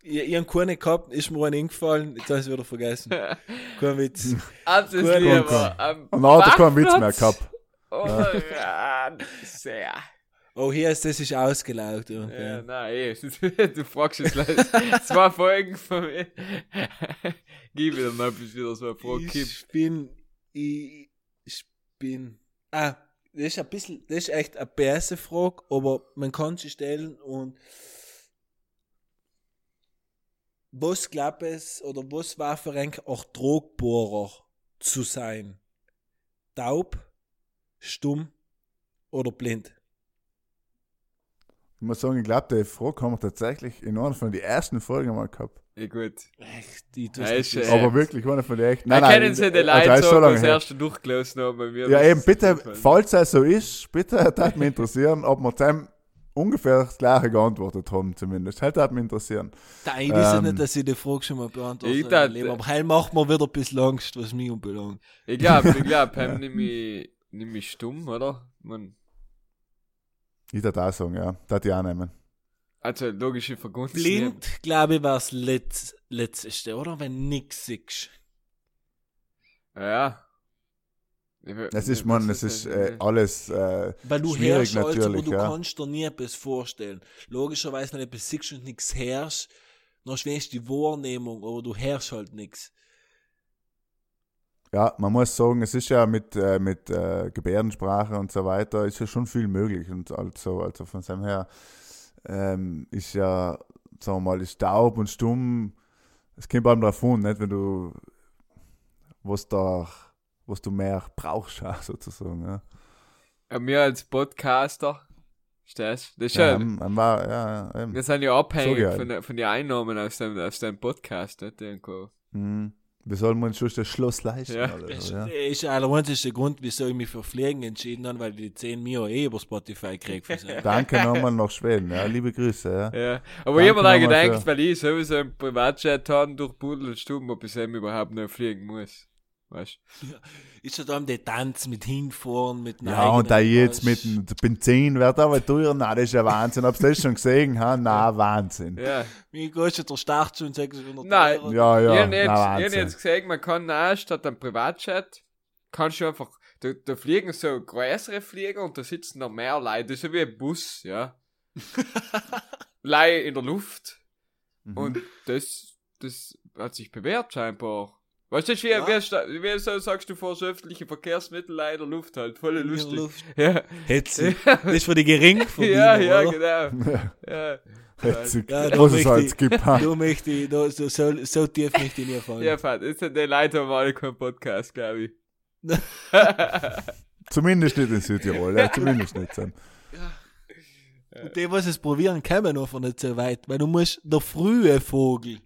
Ich, ich hab keine gehabt, ist mir eine eingefallen, jetzt habe ich es wieder vergessen. Kein Witz. Alles Gut, lieber komm. am Und dann hat er keinen Witz mehr gehabt. Oder ja, sehr. Oh, hier ist das ist ausgelaugt. Okay. Ja, nein, eh. du fragst jetzt gleich zwei Folgen von mir. Gib wieder mal, bis wieder so eine Frage gibt. ich bin, ich, ich bin, ah, das ist ein bisschen, das ist echt eine böse Frage, aber man kann sie stellen und was glaubt es, oder was war für ein auch Drogbohrer zu sein? Taub, stumm oder blind? Ich muss sagen, ich glaube, die Frage haben wir tatsächlich in einer von den ersten Folgen mal gehabt. Ja, gut. Echt, die schön. Aber wirklich, eine von den echten. Nein, kennen Sie die also, Leute ist so, lange das erste durchgelassen haben bei mir? Ja, eben, bitte, falls es so ist, bitte, das mich interessieren, ob wir zusammen ungefähr das gleiche geantwortet haben, zumindest. Das würde mich interessieren. Nein, ich weiß Ähm, nicht, dass ich die Frage schon mal beantwortet Ich habe. Aber heil macht mir wieder ein bisschen Angst, was mich anbelangt. Ich glaube, ich glaube, Pam nimm ich, nimm ich stumm, oder? Man, Ich würde auch sagen, ja. Das ich auch nehmen. also logische Vergunst. Blind, glaube ich, war das Letz Letzte, oder? Wenn nix siehst. Ja. Es ist, man, es ist äh, alles, äh, Weil du Schwierig hörst alles, aber natürlich, du ja. kannst dir nie etwas vorstellen. Logischerweise, wenn du etwas siehst und nichts hörst, dann ist wenigstens die Wahrnehmung, aber du hörst halt nichts. ja, man muss sagen, es ist ja mit, äh, mit äh, Gebärdensprache und so weiter, ist ja schon viel möglich. Und also, also von seinem her ähm, ist ja, sagen wir mal, ist taub und stumm, es kommt allem drauf an, nicht, wenn du, was da, was du mehr brauchst, auch sozusagen, ja. Ja, wir als Podcaster, stehst Das ist Ja, ähm, ähm, war, ja, eben. wir sind ja abhängig So von, der- von den Einnahmen aus dem, aus dem Podcast, nicht? Irgendwo. Mhm. Wir sollen uns schon das Schloss leisten. Ja. oder Das ja. ist der einzige Grund, wieso ich mich für Fliegen entschieden habe, weil ich die 10 Mio eh über Spotify kriege. für sie. Danke nochmal nach Schweden, ja. Liebe Grüße, ja. Ja. Aber ich habe mir Danke gedacht, für- weil ich sowieso einen Privatjet habe durch Pudel und Stuben, ob ich überhaupt noch fliegen muss. Weißt Ist ja da um den Tanz mit hinfahren, mit Ja, und da jetzt mit dem Benzin wird aber teuer. Na, das ist ja Wahnsinn. Habst du das schon gesehen? Ha? Na, Wahnsinn. Ja. Wie kostet der Start schon 600 Nein. Euro? Ja, ja, ich habe na, jetzt, ich hab Wahnsinn. jetzt gesehen, man kann auch statt einem Privatjet, kannst du einfach, da, da fliegen so größere Flieger und da sitzen noch mehr Leute. Das ist so wie ein Bus, ja. Leih in der Luft. Mhm. Und das, das hat sich bewährt scheinbar. Weißt du, das ist wie, Ja. wie so sagst du vor so öffentliche Verkehrsmittel leih in der Luft halt, voll In der lustig. Luft. Ja, Hetze. Das ist für die Geringverdiener, ja, ja, oder? genau. Ja, Witzig. Ja, da es möchte halt ha? Du möchte ich, da, so, so, so tief möchte ich nie fallen. ja, fand, jetzt die Leute haben alle keinen Podcast, glaube ich. Zumindest nicht in Südtirol. Ja, zumindest nicht. Sam. Und die, was es probieren, kommen noch nicht so weit, weil du musst, der frühe Vogel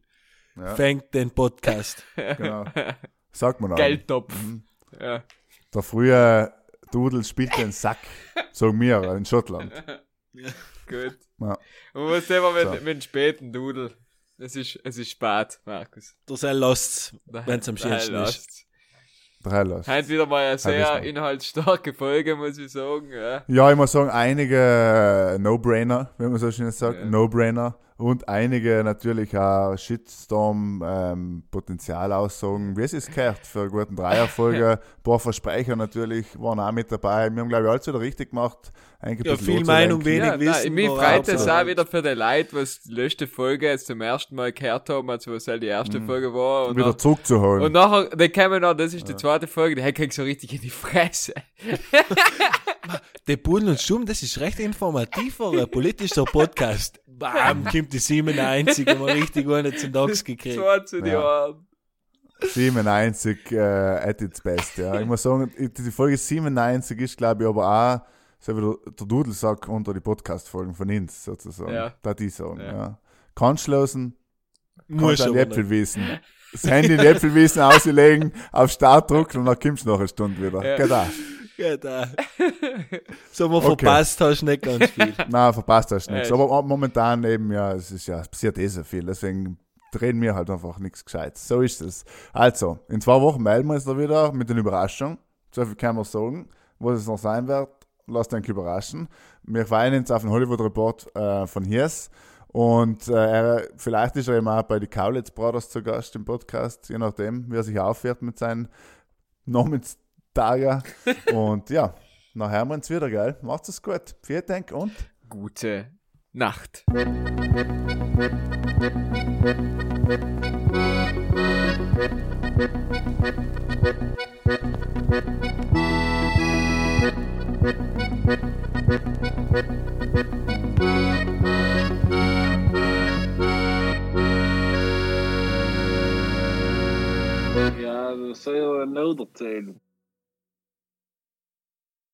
Ja, fängt den Podcast. genau. Sagt man auch. Geldtopf. Mhm. Ja. Der frühe Dudel spielt den Sack. Sagen wir in Schottland. Gut. Ja. Und was sehen wir mit, So. mit dem späten Dudel? Es ist, es ist spät, Markus. Der soll lasst, wenn es am schönsten ist. Heute wieder mal eine sehr inhaltsstarke Folge, muss ich sagen. Ja. Ja, ich muss sagen, einige No-Brainer, wenn man so schön sagt, Ja. No-Brainer. Und einige natürlich auch Shitstorm-Potenzialaussagen, wie es ist gehört, für einen guten Dreierfolge. Ein paar Versprecher natürlich waren auch mit dabei. Wir haben, glaube ich, alles wieder richtig gemacht. Eigentlich ein Ja, viel. Meinung, wenig Ja, Wissen. nein, mich freut es auch wieder für die Leute, was die letzte Folge jetzt zum ersten Mal gehört haben, also was halt die erste Folge war. Und, Wieder nach, zurückzuholen. und nachher, dann kommen noch, das ist die zweite Folge, die kriegt so richtig in die Fresse. Der Bullen und Stumm, das ist recht informativer, politischer Podcast. Bam, kommt die 97 mal richtig eine zum Dax gekriegt. So zu die Ja. Ohren. 97 äh, at its best, ja. Ich muss sagen, die Folge 97 ist, glaube ich, aber auch, so wie der, der Dudelsack unter die Podcast-Folgen von uns, sozusagen. Ja. Das ich sagen, Ja. ja. Kannst lösen, Muss kannst an die aber nicht. Äpfelwiesen. Das Handy in die Äpfelwiesen auslegen, auf Start drücken und dann kommst du noch eine Stunde wieder. Ja. Genau. Ja, da. So, man Okay. verpasst hast du nicht ganz viel. Nein, verpasst hast du nichts. Aber momentan eben, ja, es ist ja, es passiert eh so viel, deswegen reden wir halt einfach nichts Gescheites. So ist es. Also, in zwei Wochen melden wir uns da wieder mit einer Überraschung. So viel kann man sagen. Was es noch sein wird, lasst euch überraschen. Wir freuen uns auf den Hollywood Report äh, von Hiers. Und äh, er, vielleicht ist er eben auch bei den Kaulitz Brothers zu Gast im Podcast, je nachdem, wie er sich aufhört mit seinen Namenstagen. und ja, nachher haben wir uns wieder, geil. Macht's es gut. Vielen Dank und Gute Nacht. Ja, dat zou je wel nodig zijn.